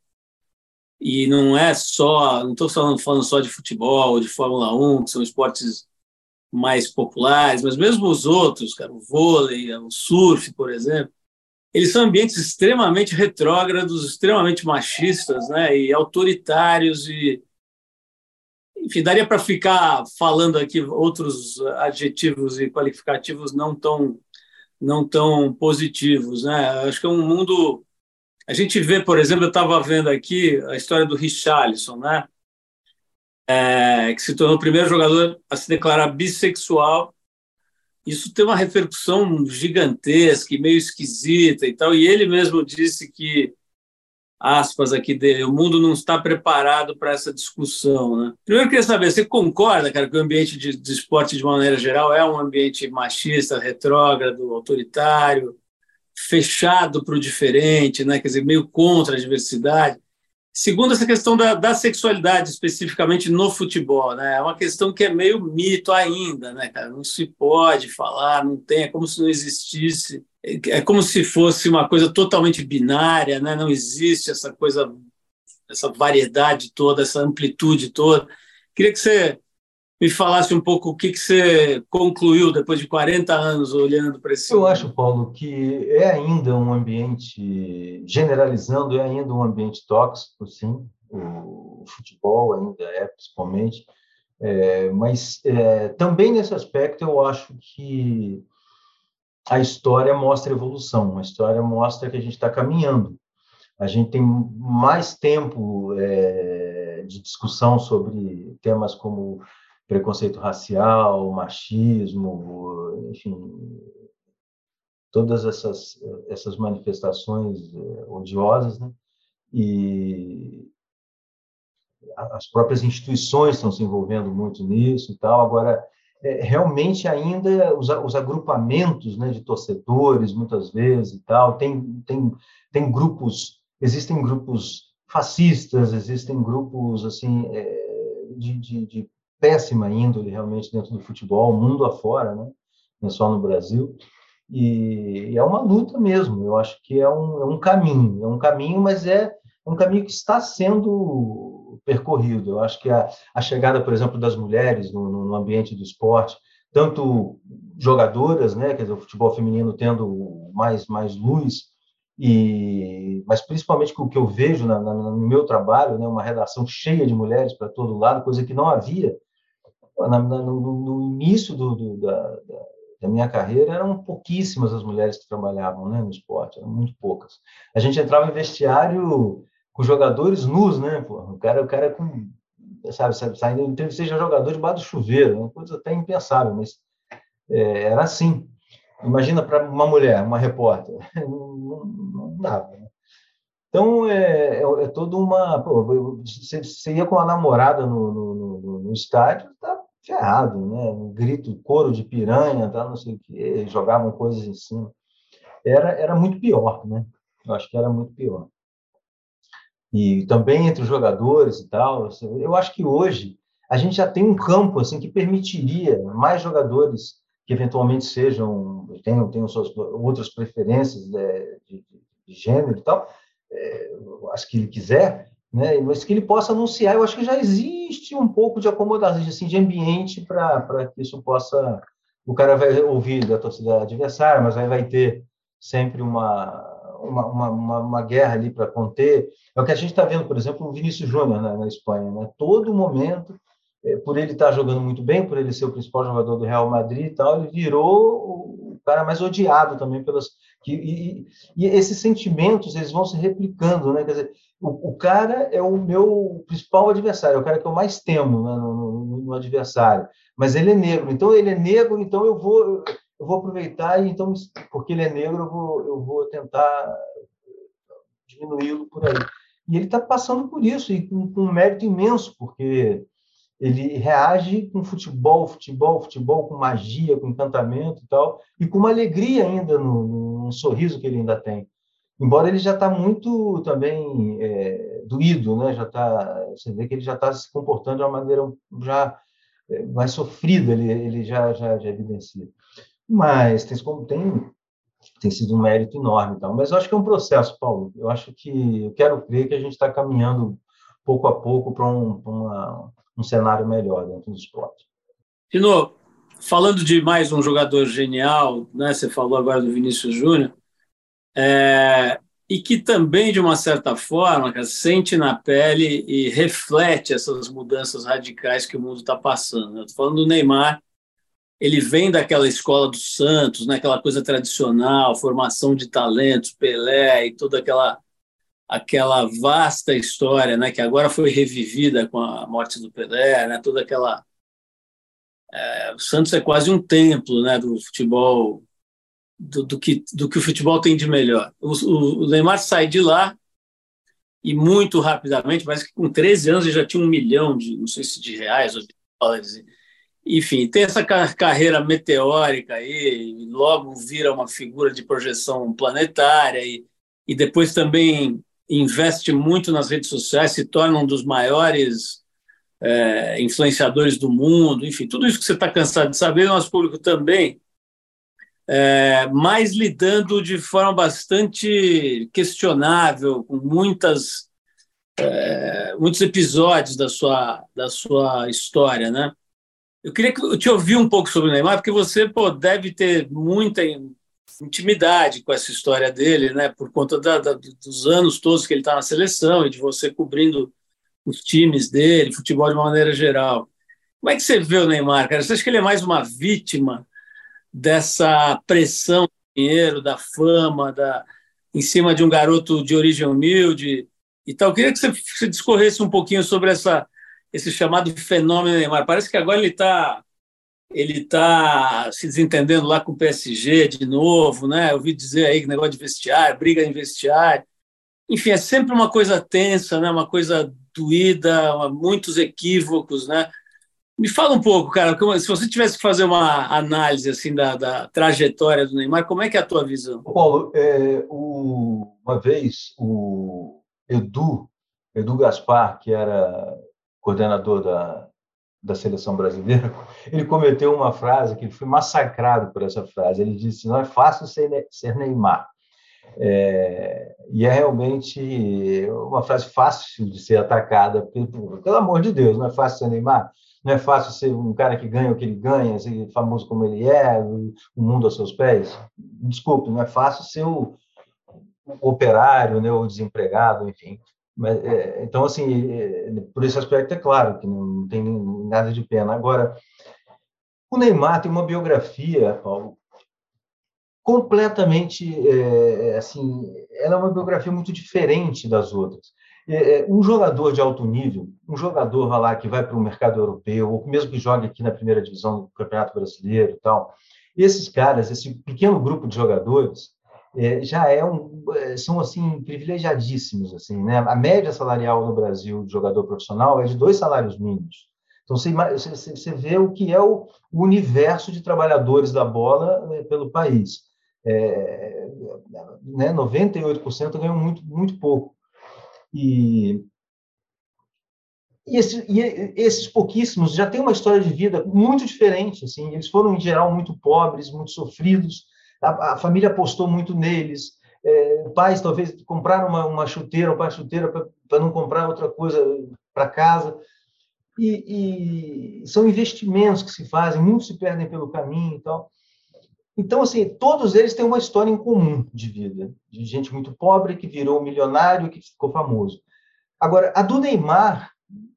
Speaker 2: e não é só, não estou falando, falando só de futebol ou de Fórmula 1, que são esportes mais populares, mas mesmo os outros, cara, o vôlei, o surf, por exemplo, eles são ambientes extremamente retrógrados, extremamente machistas, né, e autoritários e enfim, daria para ficar falando aqui outros adjetivos e qualificativos não tão não tão positivos, né? Acho que é um mundo. A gente vê, por exemplo, eu estava vendo aqui a história do Richarlison, né? É, que se tornou o primeiro jogador a se declarar bissexual. Isso tem uma repercussão gigantesca e meio esquisita e tal. E ele mesmo disse que aspas aqui dele, o mundo não está preparado para essa discussão. Né? Primeiro, eu queria saber, você concorda, cara, que o ambiente de, de esporte, de maneira geral, é um ambiente machista, retrógrado, autoritário, fechado para o diferente, né? quer dizer, meio contra a diversidade? Segundo, essa questão da, da, sexualidade, especificamente no futebol, né? É uma questão que é meio mito ainda, né, cara? Não se pode falar, não tem, é como se não existisse é como se fosse uma coisa totalmente binária, né? não existe essa coisa, essa variedade toda, essa amplitude toda. Queria que você me falasse um pouco o que, que você concluiu depois de 40 anos olhando para esse.
Speaker 3: Eu acho, Paulo, que é ainda um ambiente, generalizando, é ainda um ambiente tóxico, sim. O futebol ainda é, principalmente. É, mas é, também nesse aspecto eu acho que a história mostra evolução, a história mostra que a gente está caminhando. A gente tem mais tempo é, de discussão sobre temas como preconceito racial, machismo, enfim, todas essas, essas manifestações é, odiosas, né? E as próprias instituições estão se envolvendo muito nisso e tal. Agora, é, realmente ainda os, os agrupamentos né, de torcedores, muitas vezes e tal, tem, tem, tem grupos, existem grupos fascistas, existem grupos assim é, de, de, de, péssima índole realmente dentro do futebol, mundo afora, né? não é só no Brasil. E, e é uma luta mesmo, eu acho que é um, é um caminho, é um caminho, mas é um caminho que está sendo percorrido. Eu acho que a, a chegada, por exemplo, das mulheres no, no ambiente do esporte, tanto jogadoras, né, quer dizer, o futebol feminino tendo mais mais luz e mas principalmente o que eu vejo na, na, no meu trabalho, né, uma redação cheia de mulheres para todo lado, coisa que não havia na, no, no, início do, do, da, da, minha carreira eram pouquíssimas as mulheres que trabalhavam né, no esporte, eram muito poucas. A gente entrava em vestiário com jogadores nus, né? Pô, o cara, o cara com sabe, saindo, seja jogador debaixo do chuveiro, uma coisa até impensável, mas é, era assim. Imagina para uma mulher, uma repórter, não, não dava. Né? Então, é, é, é toda uma. Você, ia com a namorada no, no, no, no estádio, tá ferrado, né? Um grito, couro de piranha, tá, não sei o quê, jogavam coisas em cima. Era, era muito pior, né? Eu acho que era muito pior e também entre os jogadores e tal. Assim, eu acho que hoje a gente já tem um campo assim que permitiria mais jogadores que eventualmente sejam tenham, tenham suas outras preferências né, de, de, gênero e tal, é, as que ele quiser, né, mas que ele possa anunciar. Eu acho que já existe um pouco de acomodação, assim, de ambiente para que isso possa. O cara vai ouvir da torcida adversária, mas aí vai ter sempre uma uma, uma, uma guerra ali para conter. É o que a gente está vendo, por exemplo, o Vinícius Júnior na, na, Espanha. Né? Todo momento, é, por ele estar tá jogando muito bem, por ele ser o principal jogador do Real Madrid e tal, ele virou o cara mais odiado também pelas. Que, e, e, esses sentimentos eles vão se replicando, né? Quer dizer, o, o, cara é o meu principal adversário, é o cara que eu mais temo né, no, no, no adversário. Mas ele é negro, então ele é negro, então eu vou eu vou aproveitar e então, porque ele é negro, eu vou, eu vou tentar diminuí-lo por aí. E ele está passando por isso, e com, com, um mérito imenso, porque ele reage com futebol, futebol, futebol, com magia, com encantamento e tal, e com uma alegria ainda no, no sorriso que ele ainda tem. Embora ele já está muito também é, doído, né? Já tá, você vê que ele já está se comportando de uma maneira já é, mais sofrida, ele, ele já, já, já evidencia. Mas tem, tem, tem sido um mérito enorme. Então. Mas eu acho que é um processo, Paulo. Eu acho que, eu quero crer que a gente está caminhando pouco a pouco para um, um cenário melhor dentro do esporte.
Speaker 2: Tino, falando de mais um jogador genial, né? você falou agora do Vinícius Júnior, é, e que também, de uma certa forma, sente na pele e reflete essas mudanças radicais que o mundo está passando. Estou falando do Neymar, ele vem daquela escola do Santos, né, aquela coisa tradicional, formação de talentos, Pelé e toda aquela aquela vasta história, né, que agora foi revivida com a morte do Pelé, né, toda aquela é, o Santos é quase um templo, né, do futebol do, do, que do que o futebol tem de melhor. O, o, Neymar sai de lá e muito rapidamente, mas com 13 anos ele já tinha um milhão de, não sei se de reais ou de dólares enfim, tem essa carreira meteórica aí, logo vira uma figura de projeção planetária e, e depois também investe muito nas redes sociais, se torna um dos maiores é, influenciadores do mundo, enfim, tudo isso que você está cansado de saber, o nosso público também, é, mas lidando de forma bastante questionável, com muitas, é, muitos episódios da sua, da sua história, né? Eu queria que te ouvir um pouco sobre o Neymar, porque você pô, deve ter muita intimidade com essa história dele, né? Por conta da, da, dos anos todos que ele está na seleção e de você cobrindo os times dele, futebol de uma maneira geral. Como é que você vê o Neymar, cara? Você acha que ele é mais uma vítima dessa pressão do dinheiro, da fama, da em cima de um garoto de origem humilde e tal? Eu queria que você, você discorresse um pouquinho sobre essa esse chamado fenômeno Neymar. Parece que agora ele está ele tá se desentendendo lá com o PSG de novo, né? Eu ouvi dizer aí que negócio de vestiário, briga em vestiário. Enfim, é sempre uma coisa tensa, né? Uma coisa doída, muitos equívocos, né? Me fala um pouco, cara, se você tivesse que fazer uma análise assim da, da, trajetória do Neymar, como é que é a tua visão?
Speaker 3: Paulo, é, o, uma vez o Edu, Edu Gaspar, que era coordenador da, da seleção brasileira, ele cometeu uma frase que ele foi massacrado por essa frase. Ele disse: não é fácil ser, ser Neymar. É, e é realmente uma frase fácil de ser atacada, pelo, pelo amor de Deus, não é fácil ser Neymar, não é fácil ser um cara que ganha o que ele ganha, ser famoso como ele é, o mundo aos seus pés. Desculpe, não é fácil ser o, o operário, né, o desempregado, enfim. Mas, é, então, assim, é, por esse aspecto é claro que não tem nada de pena. Agora, o Neymar tem uma biografia, Paulo, completamente, é, assim, ela é uma biografia muito diferente das outras. É, é, um jogador de alto nível, um jogador lá que vai para o mercado europeu, ou mesmo que jogue aqui na primeira divisão do Campeonato Brasileiro e tal, esses caras, esse pequeno grupo de jogadores, é, já é um, é, são assim privilegiadíssimos assim, né? A média salarial no Brasil de jogador profissional é de dois salários mínimos. Então você, você, vê o que é o, universo de trabalhadores da bola né, pelo país. É, né, 98% ganham muito, muito pouco. E, e, esse, e, esses pouquíssimos já têm uma história de vida muito diferente. Assim, eles foram, em geral, muito pobres, muito sofridos. A, a família apostou muito neles. É, pais, talvez, compraram uma, uma chuteira, uma chuteira para não comprar outra coisa para casa. E, e, são investimentos que se fazem, muitos se perdem pelo caminho e tal. Então, assim, todos eles têm uma história em comum de vida, de gente muito pobre que virou milionário, que ficou famoso. Agora, a do Neymar,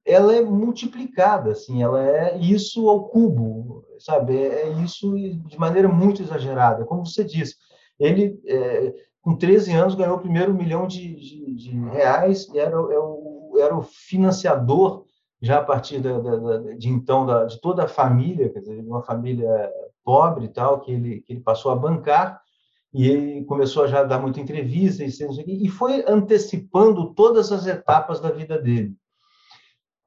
Speaker 3: ela é multiplicada, assim, ela é isso ao cubo, sabe? É, é isso de maneira muito exagerada. Como você disse, ele, é, com 13 anos, ganhou o primeiro milhão de, de, de reais era, era, é o, era o financiador já a partir da, da, de então da, de toda a família, quer dizer, uma família pobre e tal, que ele, que ele passou a bancar, e ele começou a já dar muita entrevista, e foi antecipando todas as etapas da vida dele.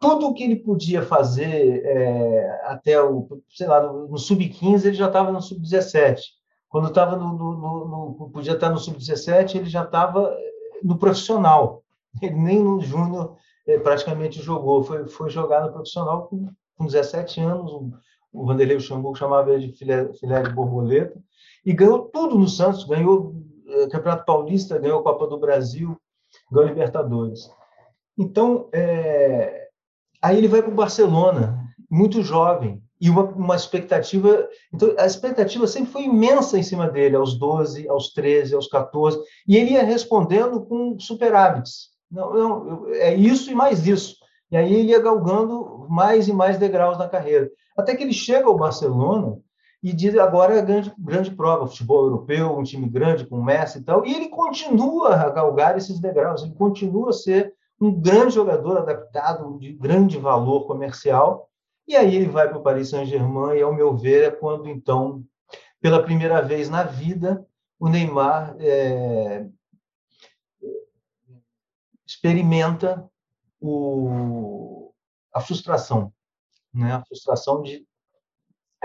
Speaker 3: Tudo o que ele podia fazer é, até o, sei lá, no, no sub-15, ele já estava no sub-17. Quando estava no, no, no, podia estar no sub-17, ele já estava no profissional. Ele nem no júnior é, praticamente jogou, foi, foi jogar no profissional com, com 17 anos, o Vanderlei Luxemburgo chamava ele de filé, filé de borboleta, e ganhou tudo no Santos, ganhou eh, Campeonato Paulista, ganhou a Copa do Brasil, ganhou Libertadores. Então, é, aí ele vai para o Barcelona, muito jovem, e uma, uma expectativa. Então, a expectativa sempre foi imensa em cima dele, aos 12, aos 13, aos 14, e ele ia respondendo com superávites. Não, não, é isso e mais isso. E aí ele ia galgando mais e mais degraus na carreira. Até que ele chega ao Barcelona e diz agora é a grande, grande prova, futebol europeu, um time grande com Messi e tal, e ele continua a galgar esses degraus, ele continua a ser um grande jogador adaptado, de grande valor comercial, e aí ele vai para o Paris Saint-Germain, e ao meu ver é quando então, pela primeira vez na vida, o Neymar é, experimenta o, a frustração, né? a frustração de,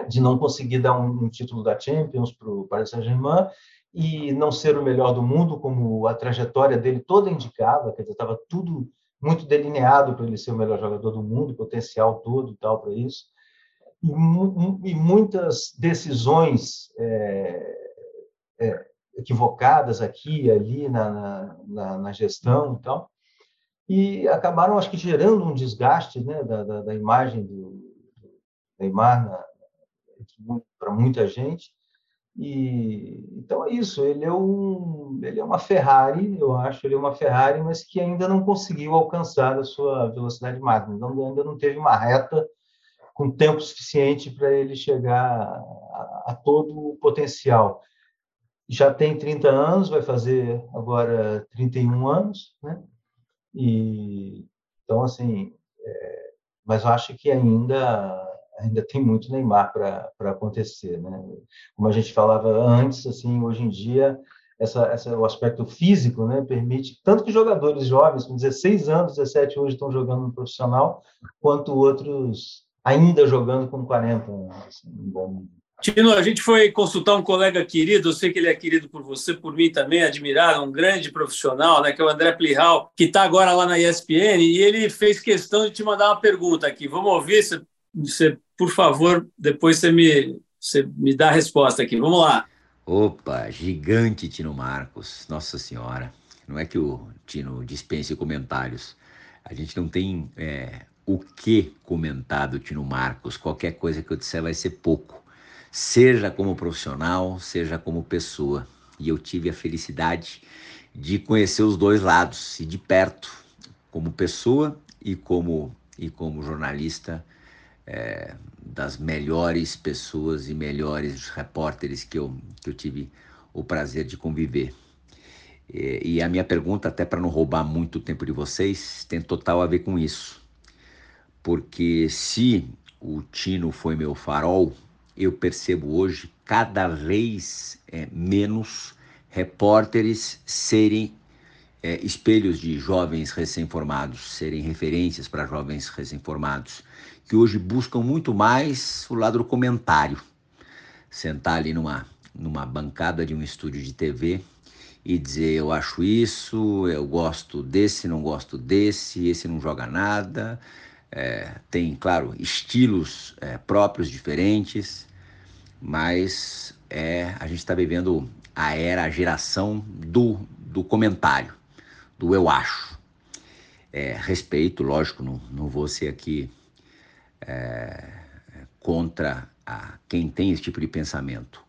Speaker 3: de não conseguir dar um, um título da Champions para o Paris Saint-Germain e não ser o melhor do mundo, como a trajetória dele toda indicava, quer dizer, estava tudo muito delineado para ele ser o melhor jogador do mundo, potencial todo e tal para isso. E, e, muitas decisões é, é, equivocadas aqui e ali na, na, na, gestão e tal, e acabaram, acho que, gerando um desgaste né, da, da, da imagem do, Neymar para muita gente. E então é isso. Ele é um, ele é uma Ferrari, eu acho. Ele é uma Ferrari, mas que ainda não conseguiu alcançar a sua velocidade máxima. Então, ainda não teve uma reta com tempo suficiente para ele chegar a, a todo o potencial. Já tem 30 anos, vai fazer agora 31 anos, né? E então assim, é, mas eu acho que ainda ainda tem muito Neymar para acontecer, né? Como a gente falava antes, assim, hoje em dia essa, essa, o aspecto físico né, permite tanto que jogadores jovens com 16 anos, 17 hoje estão jogando no profissional, quanto outros ainda jogando com 40 anos. Assim,
Speaker 2: Tino, a gente foi consultar um colega querido, eu sei que ele é querido por você, por mim também, admirado, um grande profissional, né, que é o André Plihal, que está agora lá na ESPN, e ele fez questão de te mandar uma pergunta aqui. Vamos ouvir? Você, você por favor, depois você me, você me dá a resposta aqui. Vamos lá.
Speaker 4: Opa, gigante Tino Marcos, Nossa Senhora. Não é que o Tino dispense comentários. A gente não tem é, o que comentar do Tino Marcos. Qualquer coisa que eu disser vai ser pouco. Seja como profissional, seja como pessoa. E eu tive a felicidade de conhecer os dois lados e de perto, como pessoa e como, e como jornalista é, das melhores pessoas e melhores repórteres que eu, que eu tive o prazer de conviver. E, e a minha pergunta, até para não roubar muito tempo de vocês, tem total a ver com isso. Porque se o Tino foi meu farol, eu percebo hoje cada vez é, menos repórteres serem é, espelhos de jovens recém-formados, serem referências para jovens recém-formados, que hoje buscam muito mais o lado do comentário. Sentar ali numa, numa bancada de um estúdio de TV e dizer eu acho isso, eu gosto desse, não gosto desse, esse não joga nada. É, tem, claro, estilos é, próprios, diferentes, mas é, a gente está vivendo a era, a geração do, do comentário, do eu acho. É, respeito, lógico, não, não vou ser aqui é, contra a, quem tem esse tipo de pensamento.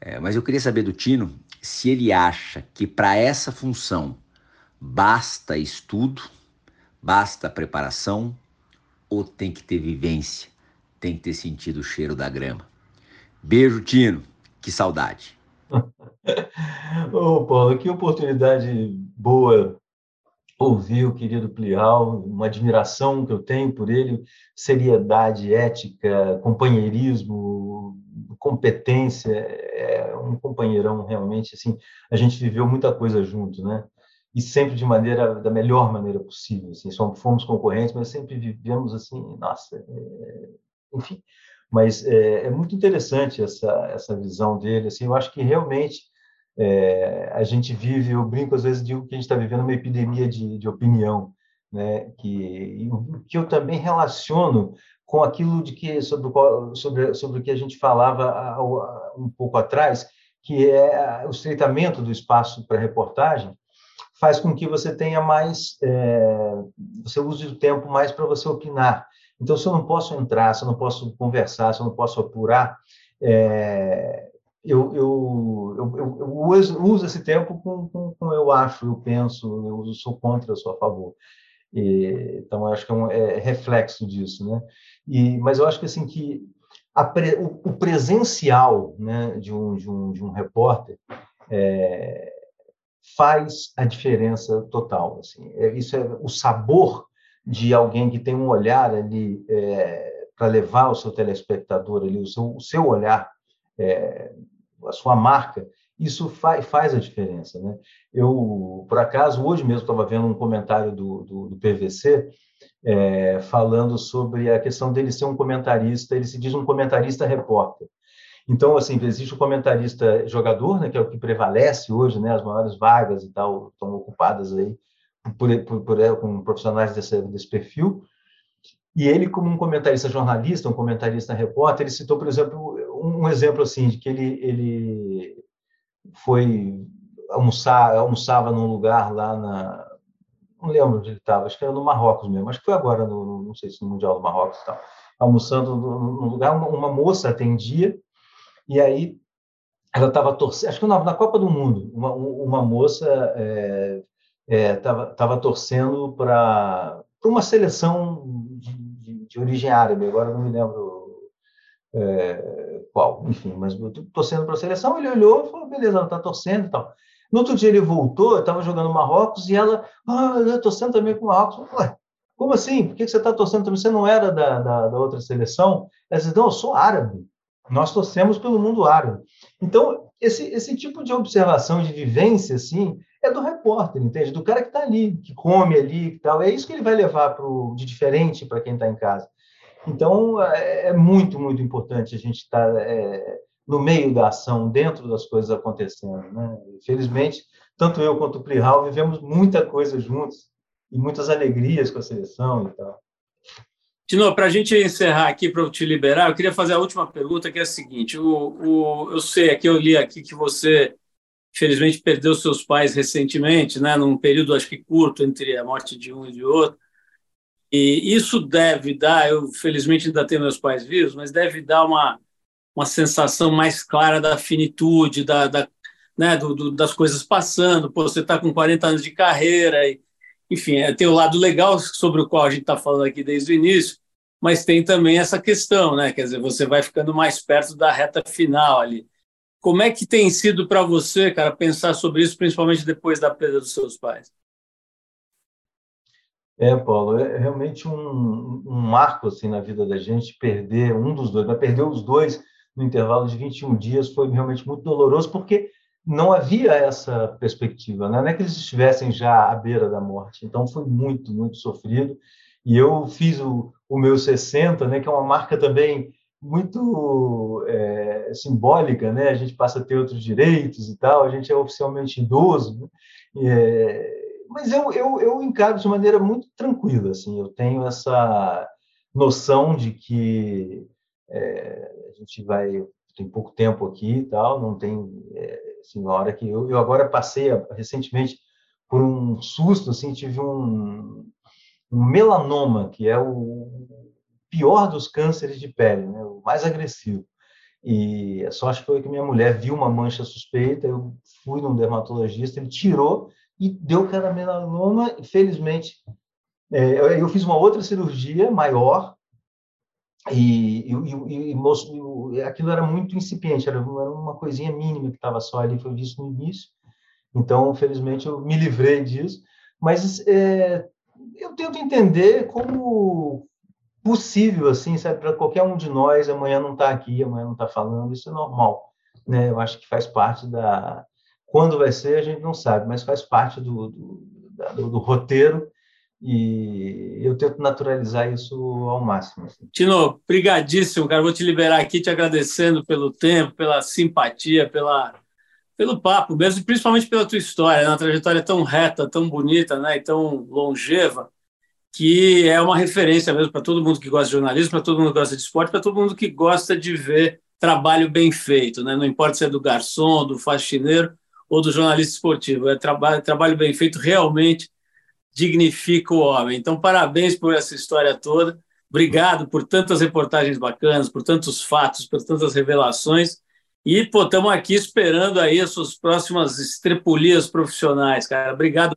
Speaker 4: É, mas eu queria saber do Tino se ele acha que para essa função basta estudo, basta preparação ou tem que ter vivência, tem que ter sentido o cheiro da grama. Beijo, Tino. Que saudade.
Speaker 3: Ô, Paulo, que oportunidade boa ouvir o querido Plial, uma admiração que eu tenho por ele, seriedade, ética, companheirismo, competência, é um companheirão realmente, assim, a gente viveu muita coisa junto, né? E sempre de maneira, da melhor maneira possível, assim, fomos concorrentes, mas sempre vivemos assim, nossa, é, enfim, mas é, é, muito interessante essa, essa visão dele. Assim, eu acho que realmente é, a gente vive, eu brinco às vezes, digo que a gente está vivendo uma epidemia de, de opinião, né? que, que eu também relaciono com aquilo de que sobre, sobre, sobre o que a gente falava um pouco atrás, que é o estreitamento do espaço para reportagem, faz com que você tenha mais, é, você use o tempo mais para você opinar. Então, se eu não posso entrar, se eu não posso conversar, se eu não posso apurar, é, eu, eu, eu, eu, uso, uso esse tempo com, com, com, eu acho, eu penso, eu sou contra, eu sou a favor. E, então, acho que é, um, é reflexo disso, né? E, mas eu acho que assim que pre, o, o, presencial, né, de um de um, de um repórter é, faz a diferença total. Assim, é, isso é o sabor de alguém que tem um olhar ali é, para levar o seu telespectador ali, o seu, o seu olhar, é, a sua marca, isso faz, faz a diferença. Né? Eu, por acaso, hoje mesmo estava vendo um comentário do, do, do PVC é, falando sobre a questão dele ser um comentarista, ele se diz um comentarista repórter. Então, assim, existe o comentarista jogador, né, que é o que prevalece hoje, né, as maiores vagas e tal estão ocupadas aí por, por, por, com profissionais desse, desse perfil. E ele, como um comentarista jornalista, um comentarista repórter, ele citou, por exemplo, um, exemplo assim de que ele ele foi almoçar, almoçava num lugar lá na não lembro onde ele estava, acho que era no Marrocos mesmo, acho que foi agora no, não sei se no Mundial do Marrocos e tal, almoçando num lugar, uma, uma moça atendia e aí ela estava torcendo, acho que na, na Copa do Mundo, uma, uma moça é, estava é, tava torcendo para uma seleção de, de, de, origem árabe, agora não me lembro é, qual, enfim, mas torcendo para a seleção, ele olhou e falou, beleza, ela está torcendo e tal. No outro dia ele voltou, estava jogando Marrocos, e ela, ah, eu torcendo também com o Marrocos. Como assim? Por que você está torcendo também? Você não era da, da, da outra seleção? Ela disse, não, eu sou árabe. Nós torcemos pelo mundo árabe. Então, esse, esse tipo de observação, de vivência, assim, é do repórter, entende? Do cara que está ali, que come ali e tal. É isso que ele vai levar pro, de diferente para quem está em casa. Então, é, é, muito, muito importante a gente estar tá, é, no meio da ação, dentro das coisas acontecendo. Né? Tanto eu quanto o Plihal vivemos muita coisa juntos e muitas alegrias com a seleção e tal.
Speaker 2: Tino, para a gente encerrar aqui, para eu te liberar, eu queria fazer a última pergunta, que é a seguinte: o, o, eu sei, aqui eu li aqui que você, infelizmente, perdeu seus pais recentemente, né, num período, acho que curto, entre a morte de um e de outro. E isso deve dar, eu felizmente ainda tenho meus pais vivos, mas deve dar uma, uma sensação mais clara da finitude, da, da né, do, do, das coisas passando. Pô, você está com 40 anos de carreira, e, enfim, é, tem o lado legal sobre o qual a gente está falando aqui desde o início, mas tem também essa questão, né? Quer dizer, você vai ficando mais perto da reta final ali. Como é que tem sido para você, cara, pensar sobre isso, principalmente depois da perda dos seus pais?
Speaker 3: É, Paulo, é realmente um, um marco assim na vida da gente perder um dos dois, mas perder os dois no intervalo de 21 dias foi realmente muito doloroso, porque não havia essa perspectiva, né? não é que eles estivessem já à beira da morte, então foi muito, muito sofrido, e eu fiz o, o meu 60, né, que é uma marca também muito é, simbólica, né? A gente passa a ter outros direitos e tal, a gente é oficialmente idoso, né? é, mas eu, eu, eu encaro de maneira muito tranquila, assim, eu tenho essa noção de que é, a gente vai tem pouco tempo aqui e tal, não tem é, assim, hora que eu, eu agora passei recentemente por um susto, assim, tive um, um melanoma, que é o pior dos cânceres de pele, né, o mais agressivo. E a sorte foi que minha mulher viu uma mancha suspeita, eu fui num dermatologista, ele tirou e deu cada melanoma. Felizmente, é, eu fiz uma outra cirurgia maior e, e, e, e, aquilo era muito incipiente, era, era uma coisinha mínima que estava só ali, foi visto no início. Então, felizmente, eu me livrei disso. Mas é, eu tento entender como possível, assim, sabe, para qualquer um de nós, amanhã não está aqui, amanhã não está falando, isso é normal. Né? Eu acho que faz parte da, quando vai ser, a gente não sabe, mas faz parte do, do, do, do roteiro e eu tento naturalizar isso ao máximo. Assim.
Speaker 2: Tino, brigadíssimo, cara. Vou te liberar aqui te agradecendo pelo tempo, pela simpatia, pela, pelo papo mesmo, principalmente pela tua história, né? uma trajetória tão reta, tão bonita né? e tão longeva, que é uma referência mesmo para todo mundo que gosta de jornalismo, para todo mundo que gosta de esporte, para todo mundo que gosta de ver trabalho bem feito. Né? Não importa se é do garçom, do faxineiro, ou do jornalista esportivo. É trabalho, trabalho bem feito realmente dignifica o homem. Então, parabéns por essa história toda. Obrigado por tantas reportagens bacanas, por tantos fatos, por tantas revelações. E, estamos aqui esperando aí as suas próximas estrepulias profissionais, cara. Obrigado.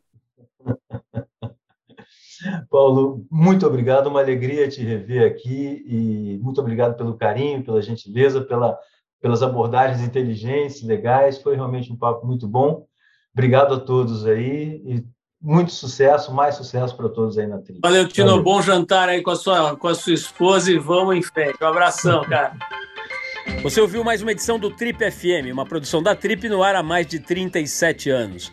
Speaker 3: Paulo, muito obrigado, uma alegria te rever aqui e muito obrigado pelo carinho, pela gentileza, pela pelas abordagens inteligentes, legais. Foi realmente um papo muito bom. Obrigado a todos aí e muito sucesso, mais sucesso para todos aí na trilha.
Speaker 2: Valeu, Tino. Valeu. Bom jantar aí com a sua, com a sua esposa e vamos em frente. Um abração, cara. Você ouviu mais uma edição do Trip FM, uma produção da Trip no ar há mais de 37 anos.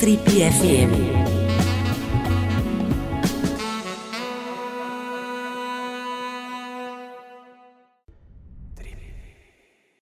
Speaker 1: Trip FM.